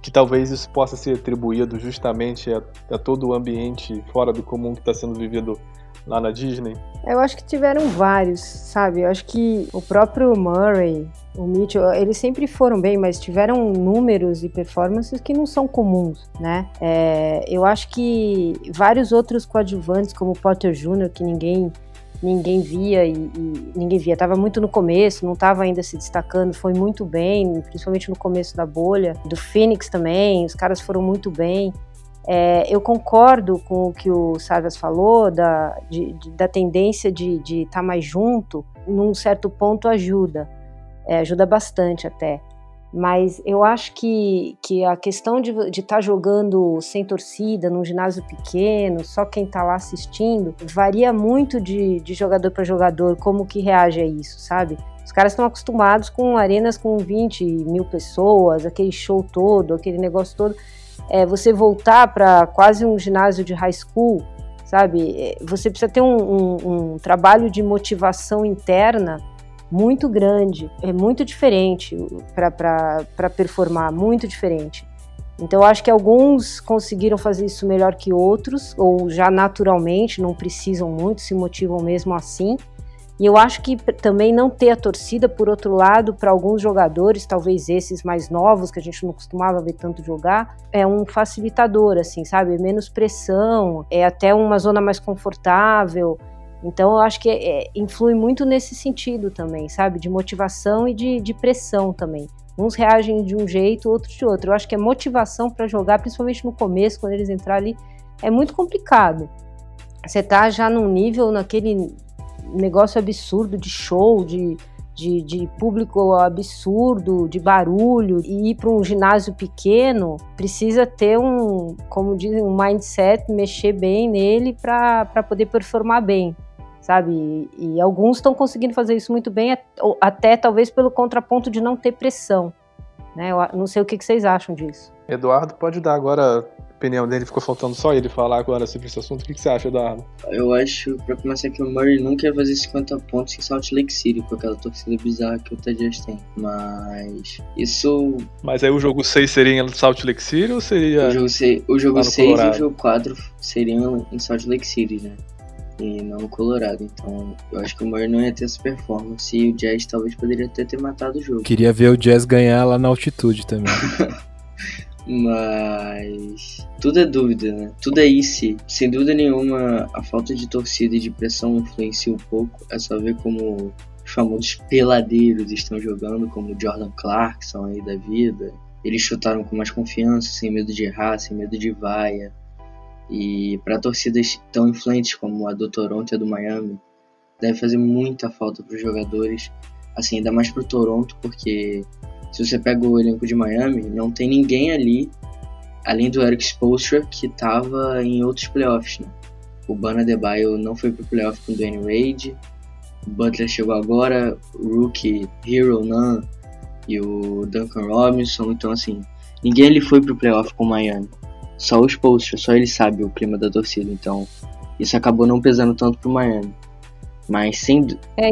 que talvez isso possa ser atribuído justamente a, a todo o ambiente fora do comum que está sendo vivido lá na Disney? Eu acho que tiveram vários, sabe? Eu acho que o próprio Murray, o Mitchell, eles sempre foram bem, mas tiveram números e performances que não são comuns, né? É, eu acho que vários outros coadjuvantes, como o Potter Jr., que ninguém ninguém via e, e ninguém via, estava muito no começo, não estava ainda se destacando, foi muito bem, principalmente no começo da bolha, do Phoenix também, os caras foram muito bem. É, eu concordo com o que o Sargas falou, da, de, de, da tendência de estar tá mais junto, num certo ponto ajuda, é, ajuda bastante até. Mas eu acho que, que a questão de estar tá jogando sem torcida, num ginásio pequeno, só quem está lá assistindo, varia muito de, de jogador para jogador, como que reage a isso, sabe? Os caras estão acostumados com arenas com 20 mil pessoas, aquele show todo, aquele negócio todo é, você voltar para quase um ginásio de high school, sabe? É, você precisa ter um, um, um trabalho de motivação interna muito grande, é muito diferente para performar, muito diferente. Então, acho que alguns conseguiram fazer isso melhor que outros, ou já naturalmente, não precisam muito, se motivam mesmo assim. E eu acho que também não ter a torcida, por outro lado, para alguns jogadores, talvez esses mais novos, que a gente não costumava ver tanto jogar, é um facilitador, assim, sabe? Menos pressão, é até uma zona mais confortável. Então eu acho que é, influi muito nesse sentido também, sabe? De motivação e de, de pressão também. Uns reagem de um jeito, outros de outro. Eu acho que a motivação para jogar, principalmente no começo, quando eles entrarem ali, é muito complicado. Você tá já num nível, naquele negócio absurdo de show, de, de, de, público absurdo, de barulho, e ir para um ginásio pequeno, precisa ter um, como dizem, um mindset, mexer bem nele para poder performar bem, sabe? E, e alguns estão conseguindo fazer isso muito bem, até talvez pelo contraponto de não ter pressão. Né? Eu não sei o que vocês acham disso. Eduardo pode dar agora opinião dele, ficou faltando só ele falar agora sobre esse assunto. O que, que você acha, Eduardo? Eu acho, pra começar, que o Murray nunca ia fazer 50 pontos em Salt Lake City, com aquela torcida bizarra que o Ted tem. Mas isso. Mas aí o jogo 6 seria em Salt Lake City ou seria. O jogo 6, o jogo 6 e o jogo 4 seriam em Salt Lake City, né? E não no Colorado. Então eu acho que o Murray não ia ter essa performance e o Jazz talvez poderia até ter matado o jogo. Queria ver o Jazz ganhar lá na altitude também. Mas tudo é dúvida, né? Tudo é isso. Sem dúvida nenhuma, a falta de torcida e de pressão influencia um pouco. É só ver como os famosos peladeiros estão jogando, como Jordan Clarkson aí da vida. Eles chutaram com mais confiança, sem medo de errar, sem medo de vaia. E para torcidas tão influentes como a do Toronto e a do Miami, deve fazer muita falta para os jogadores. Assim, ainda mais para o Toronto, porque se você pega o elenco de Miami, não tem ninguém ali, além do Eric Spoelstra, que estava em outros playoffs, né? O Bana Debaio não foi pro playoff com o Dwayne Wade, o Butler chegou agora, o Rookie Hero Nan e o Duncan Robinson, então assim, ninguém ali foi pro playoff com o Miami. Só o Spoelstra, só ele sabe o clima da torcida, então isso acabou não pesando tanto pro Miami. Mas sem. É,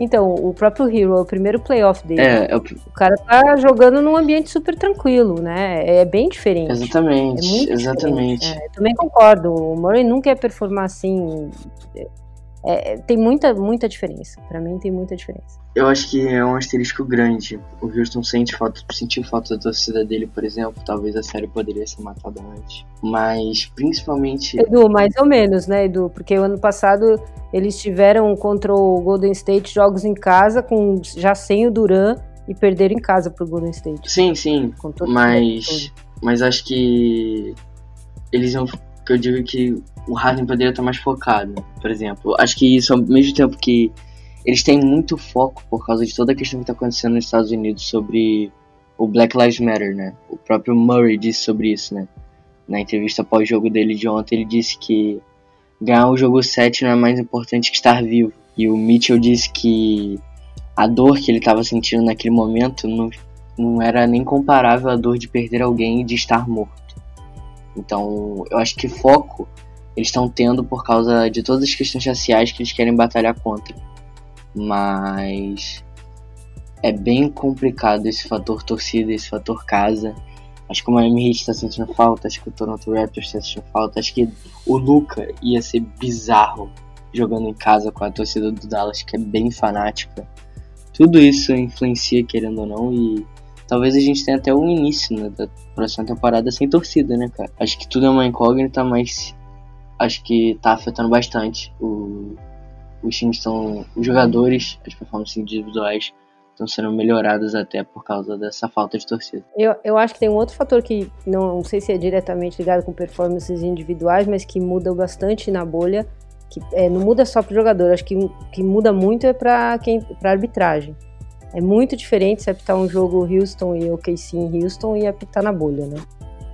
então, o próprio Hero, o primeiro playoff dele. É, é o... o... cara tá jogando num ambiente super tranquilo, né? É bem diferente. Exatamente, é exatamente. É, também concordo. O Murray nunca ia performar assim. É, tem muita, muita diferença. Para mim tem muita diferença. Eu acho que é um asterisco grande. O Houston sente falta, sentiu falta da torcida dele, por exemplo. Talvez a série poderia ser matada antes. Mas principalmente. Edu, mais ou menos, né, Edu? Porque o ano passado eles tiveram contra o Golden State jogos em casa, com já sem o Duran, e perderam em casa pro Golden State. Sim, sim. Mas, mas acho que eles não. Que eu digo que o Harden poderia estar mais focado, por exemplo. Acho que isso, ao mesmo tempo que eles têm muito foco por causa de toda a questão que está acontecendo nos Estados Unidos sobre o Black Lives Matter, né? O próprio Murray disse sobre isso, né? Na entrevista pós-jogo dele de ontem, ele disse que ganhar o jogo 7 não é mais importante que estar vivo. E o Mitchell disse que a dor que ele estava sentindo naquele momento não, não era nem comparável à dor de perder alguém e de estar morto. Então, eu acho que foco eles estão tendo por causa de todas as questões raciais que eles querem batalhar contra. Mas é bem complicado esse fator torcida, esse fator casa. Acho que o Miami Heat está sentindo falta, acho que o Toronto Raptors está sentindo falta, acho que o Luca ia ser bizarro jogando em casa com a torcida do Dallas, que é bem fanática. Tudo isso influencia, querendo ou não, e talvez a gente tenha até o início né, da próxima temporada sem torcida, né, cara? Acho que tudo é uma incógnita, mas acho que tá afetando bastante o, os times estão. Os jogadores, as performances individuais estão sendo melhoradas até por causa dessa falta de torcida. Eu, eu acho que tem um outro fator que não, não sei se é diretamente ligado com performances individuais, mas que muda bastante na bolha. Que é, não muda só para o jogador, acho que que muda muito é para quem para arbitragem. É muito diferente se apitar um jogo Houston e OKC em Houston e apitar na bolha, né?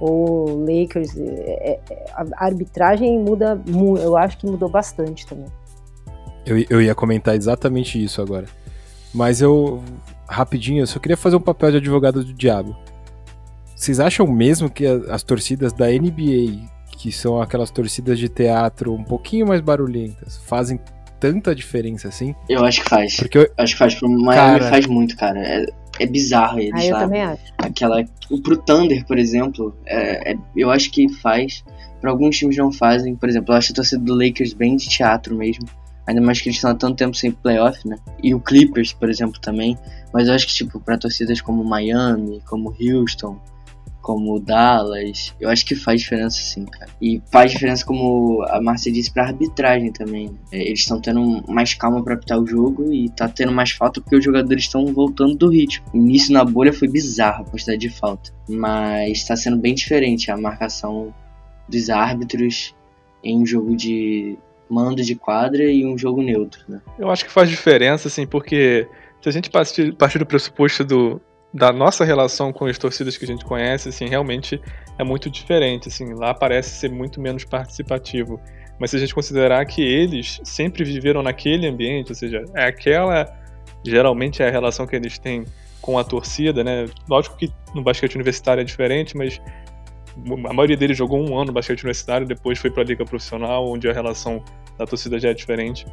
Ou Lakers, é, é, a arbitragem muda, eu acho que mudou bastante também. Eu, eu ia comentar exatamente isso agora. Mas eu, rapidinho, eu só queria fazer um papel de advogado do diabo. Vocês acham mesmo que as torcidas da NBA, que são aquelas torcidas de teatro um pouquinho mais barulhentas, fazem tanta diferença assim? Eu acho que faz. Porque eu... Acho que faz. Pro Miami cara... faz muito, cara. É, é bizarro eles, ah, eu também acho. Aquela... Pro Thunder, por exemplo, é, é, eu acho que faz. Para alguns times não fazem. Por exemplo, eu acho a torcida do Lakers bem de teatro mesmo. Ainda mais que eles estão há tanto tempo sem playoff, né? E o Clippers, por exemplo, também. Mas eu acho que, tipo, pra torcidas como Miami, como Houston, como Dallas, eu acho que faz diferença sim, cara. E faz diferença, como a Marcia disse, pra arbitragem também. Né? Eles estão tendo mais calma para apitar o jogo e tá tendo mais falta porque os jogadores estão voltando do ritmo. O início na bolha foi bizarro a quantidade de falta. Mas tá sendo bem diferente a marcação dos árbitros em um jogo de mando de quadra e um jogo neutro, né? Eu acho que faz diferença, assim, porque se a gente partir do pressuposto do, da nossa relação com as torcidas que a gente conhece, assim, realmente é muito diferente, assim, lá parece ser muito menos participativo. Mas se a gente considerar que eles sempre viveram naquele ambiente, ou seja, é aquela geralmente é a relação que eles têm com a torcida, né? Lógico que no basquete universitário é diferente, mas a maioria deles jogou um ano no basquete universitário, depois foi para a liga profissional, onde a relação da torcida já é diferente.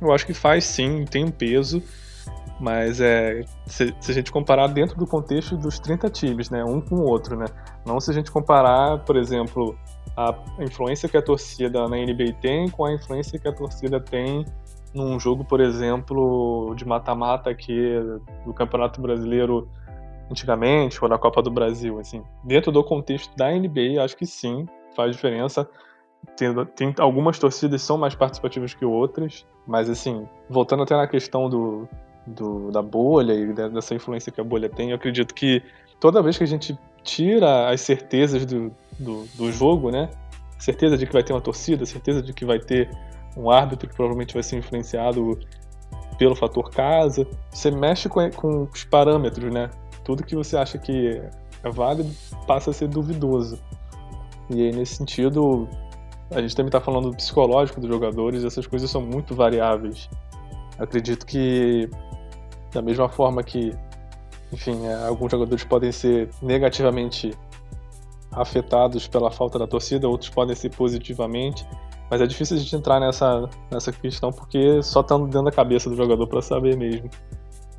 Eu acho que faz sim, tem um peso, mas é se, se, a gente comparar dentro do contexto dos 30 times, né, um com o outro, né? Não se a gente comparar, por exemplo, a influência que a torcida na NBA tem com a influência que a torcida tem num jogo, por exemplo, de mata-mata aqui do Campeonato Brasileiro antigamente, ou na Copa do Brasil, assim. Dentro do contexto da NBA, acho que sim, faz diferença. Tem, tem algumas torcidas são mais participativas que outras, mas assim, voltando até na questão do, do, da bolha e dessa influência que a bolha tem, eu acredito que toda vez que a gente tira as certezas do, do, do jogo, né? Certeza de que vai ter uma torcida, certeza de que vai ter um árbitro que provavelmente vai ser influenciado pelo fator casa. Você mexe com, com os parâmetros, né? Tudo que você acha que é válido passa a ser duvidoso. E aí, nesse sentido, a gente também está falando do psicológico dos jogadores, essas coisas são muito variáveis. acredito que, da mesma forma que, enfim, é, alguns jogadores podem ser negativamente afetados pela falta da torcida, outros podem ser positivamente. Mas é difícil a gente entrar nessa, nessa questão porque só estando dentro da cabeça do jogador para saber mesmo.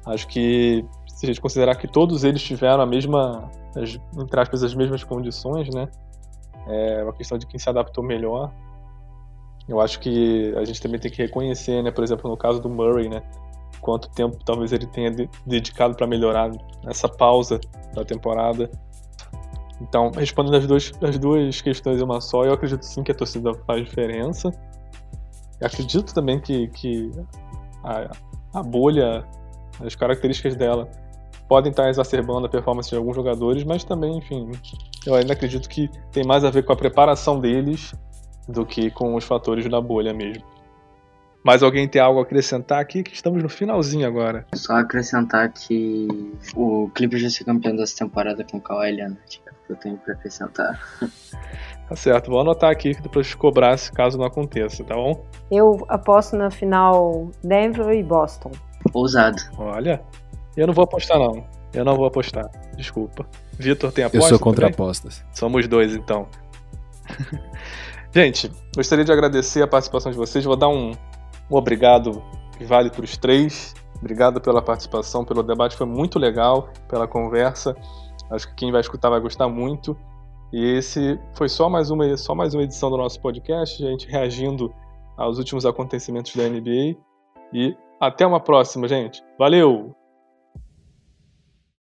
Acho que se a gente considerar que todos eles tiveram a mesma, as, entre aspas, as mesmas condições, né? É uma questão de quem se adaptou melhor. Eu acho que a gente também tem que reconhecer, né? Por exemplo, no caso do Murray, né? Quanto tempo talvez ele tenha de, dedicado para melhorar essa pausa da temporada. Então, respondendo as duas, as duas questões em uma só, eu acredito sim que a torcida faz diferença. Eu acredito também que, que a, a bolha, as características dela podem estar exacerbando a performance de alguns jogadores, mas também, enfim, eu ainda acredito que tem mais a ver com a preparação deles do que com os fatores da bolha mesmo. Mais alguém tem algo a acrescentar aqui? Que estamos no finalzinho agora. Só acrescentar que o Clippers já ser campeão dessa temporada com o Kawhi Leonard eu tenho para acrescentar. Tá certo, vou anotar aqui depois cobrar se caso não aconteça, tá bom? Eu aposto na final Denver e Boston. Ousado. Olha, eu não vou apostar não. Eu não vou apostar, desculpa. Vitor tem apostas? Eu sou contra também? apostas. Somos dois então. Gente, gostaria de agradecer a participação de vocês. Vou dar um, um obrigado que vale para os três. Obrigado pela participação, pelo debate, foi muito legal, pela conversa. Acho que quem vai escutar vai gostar muito. E esse foi só mais uma, só mais uma edição do nosso podcast, a gente reagindo aos últimos acontecimentos da NBA. E até uma próxima, gente. Valeu!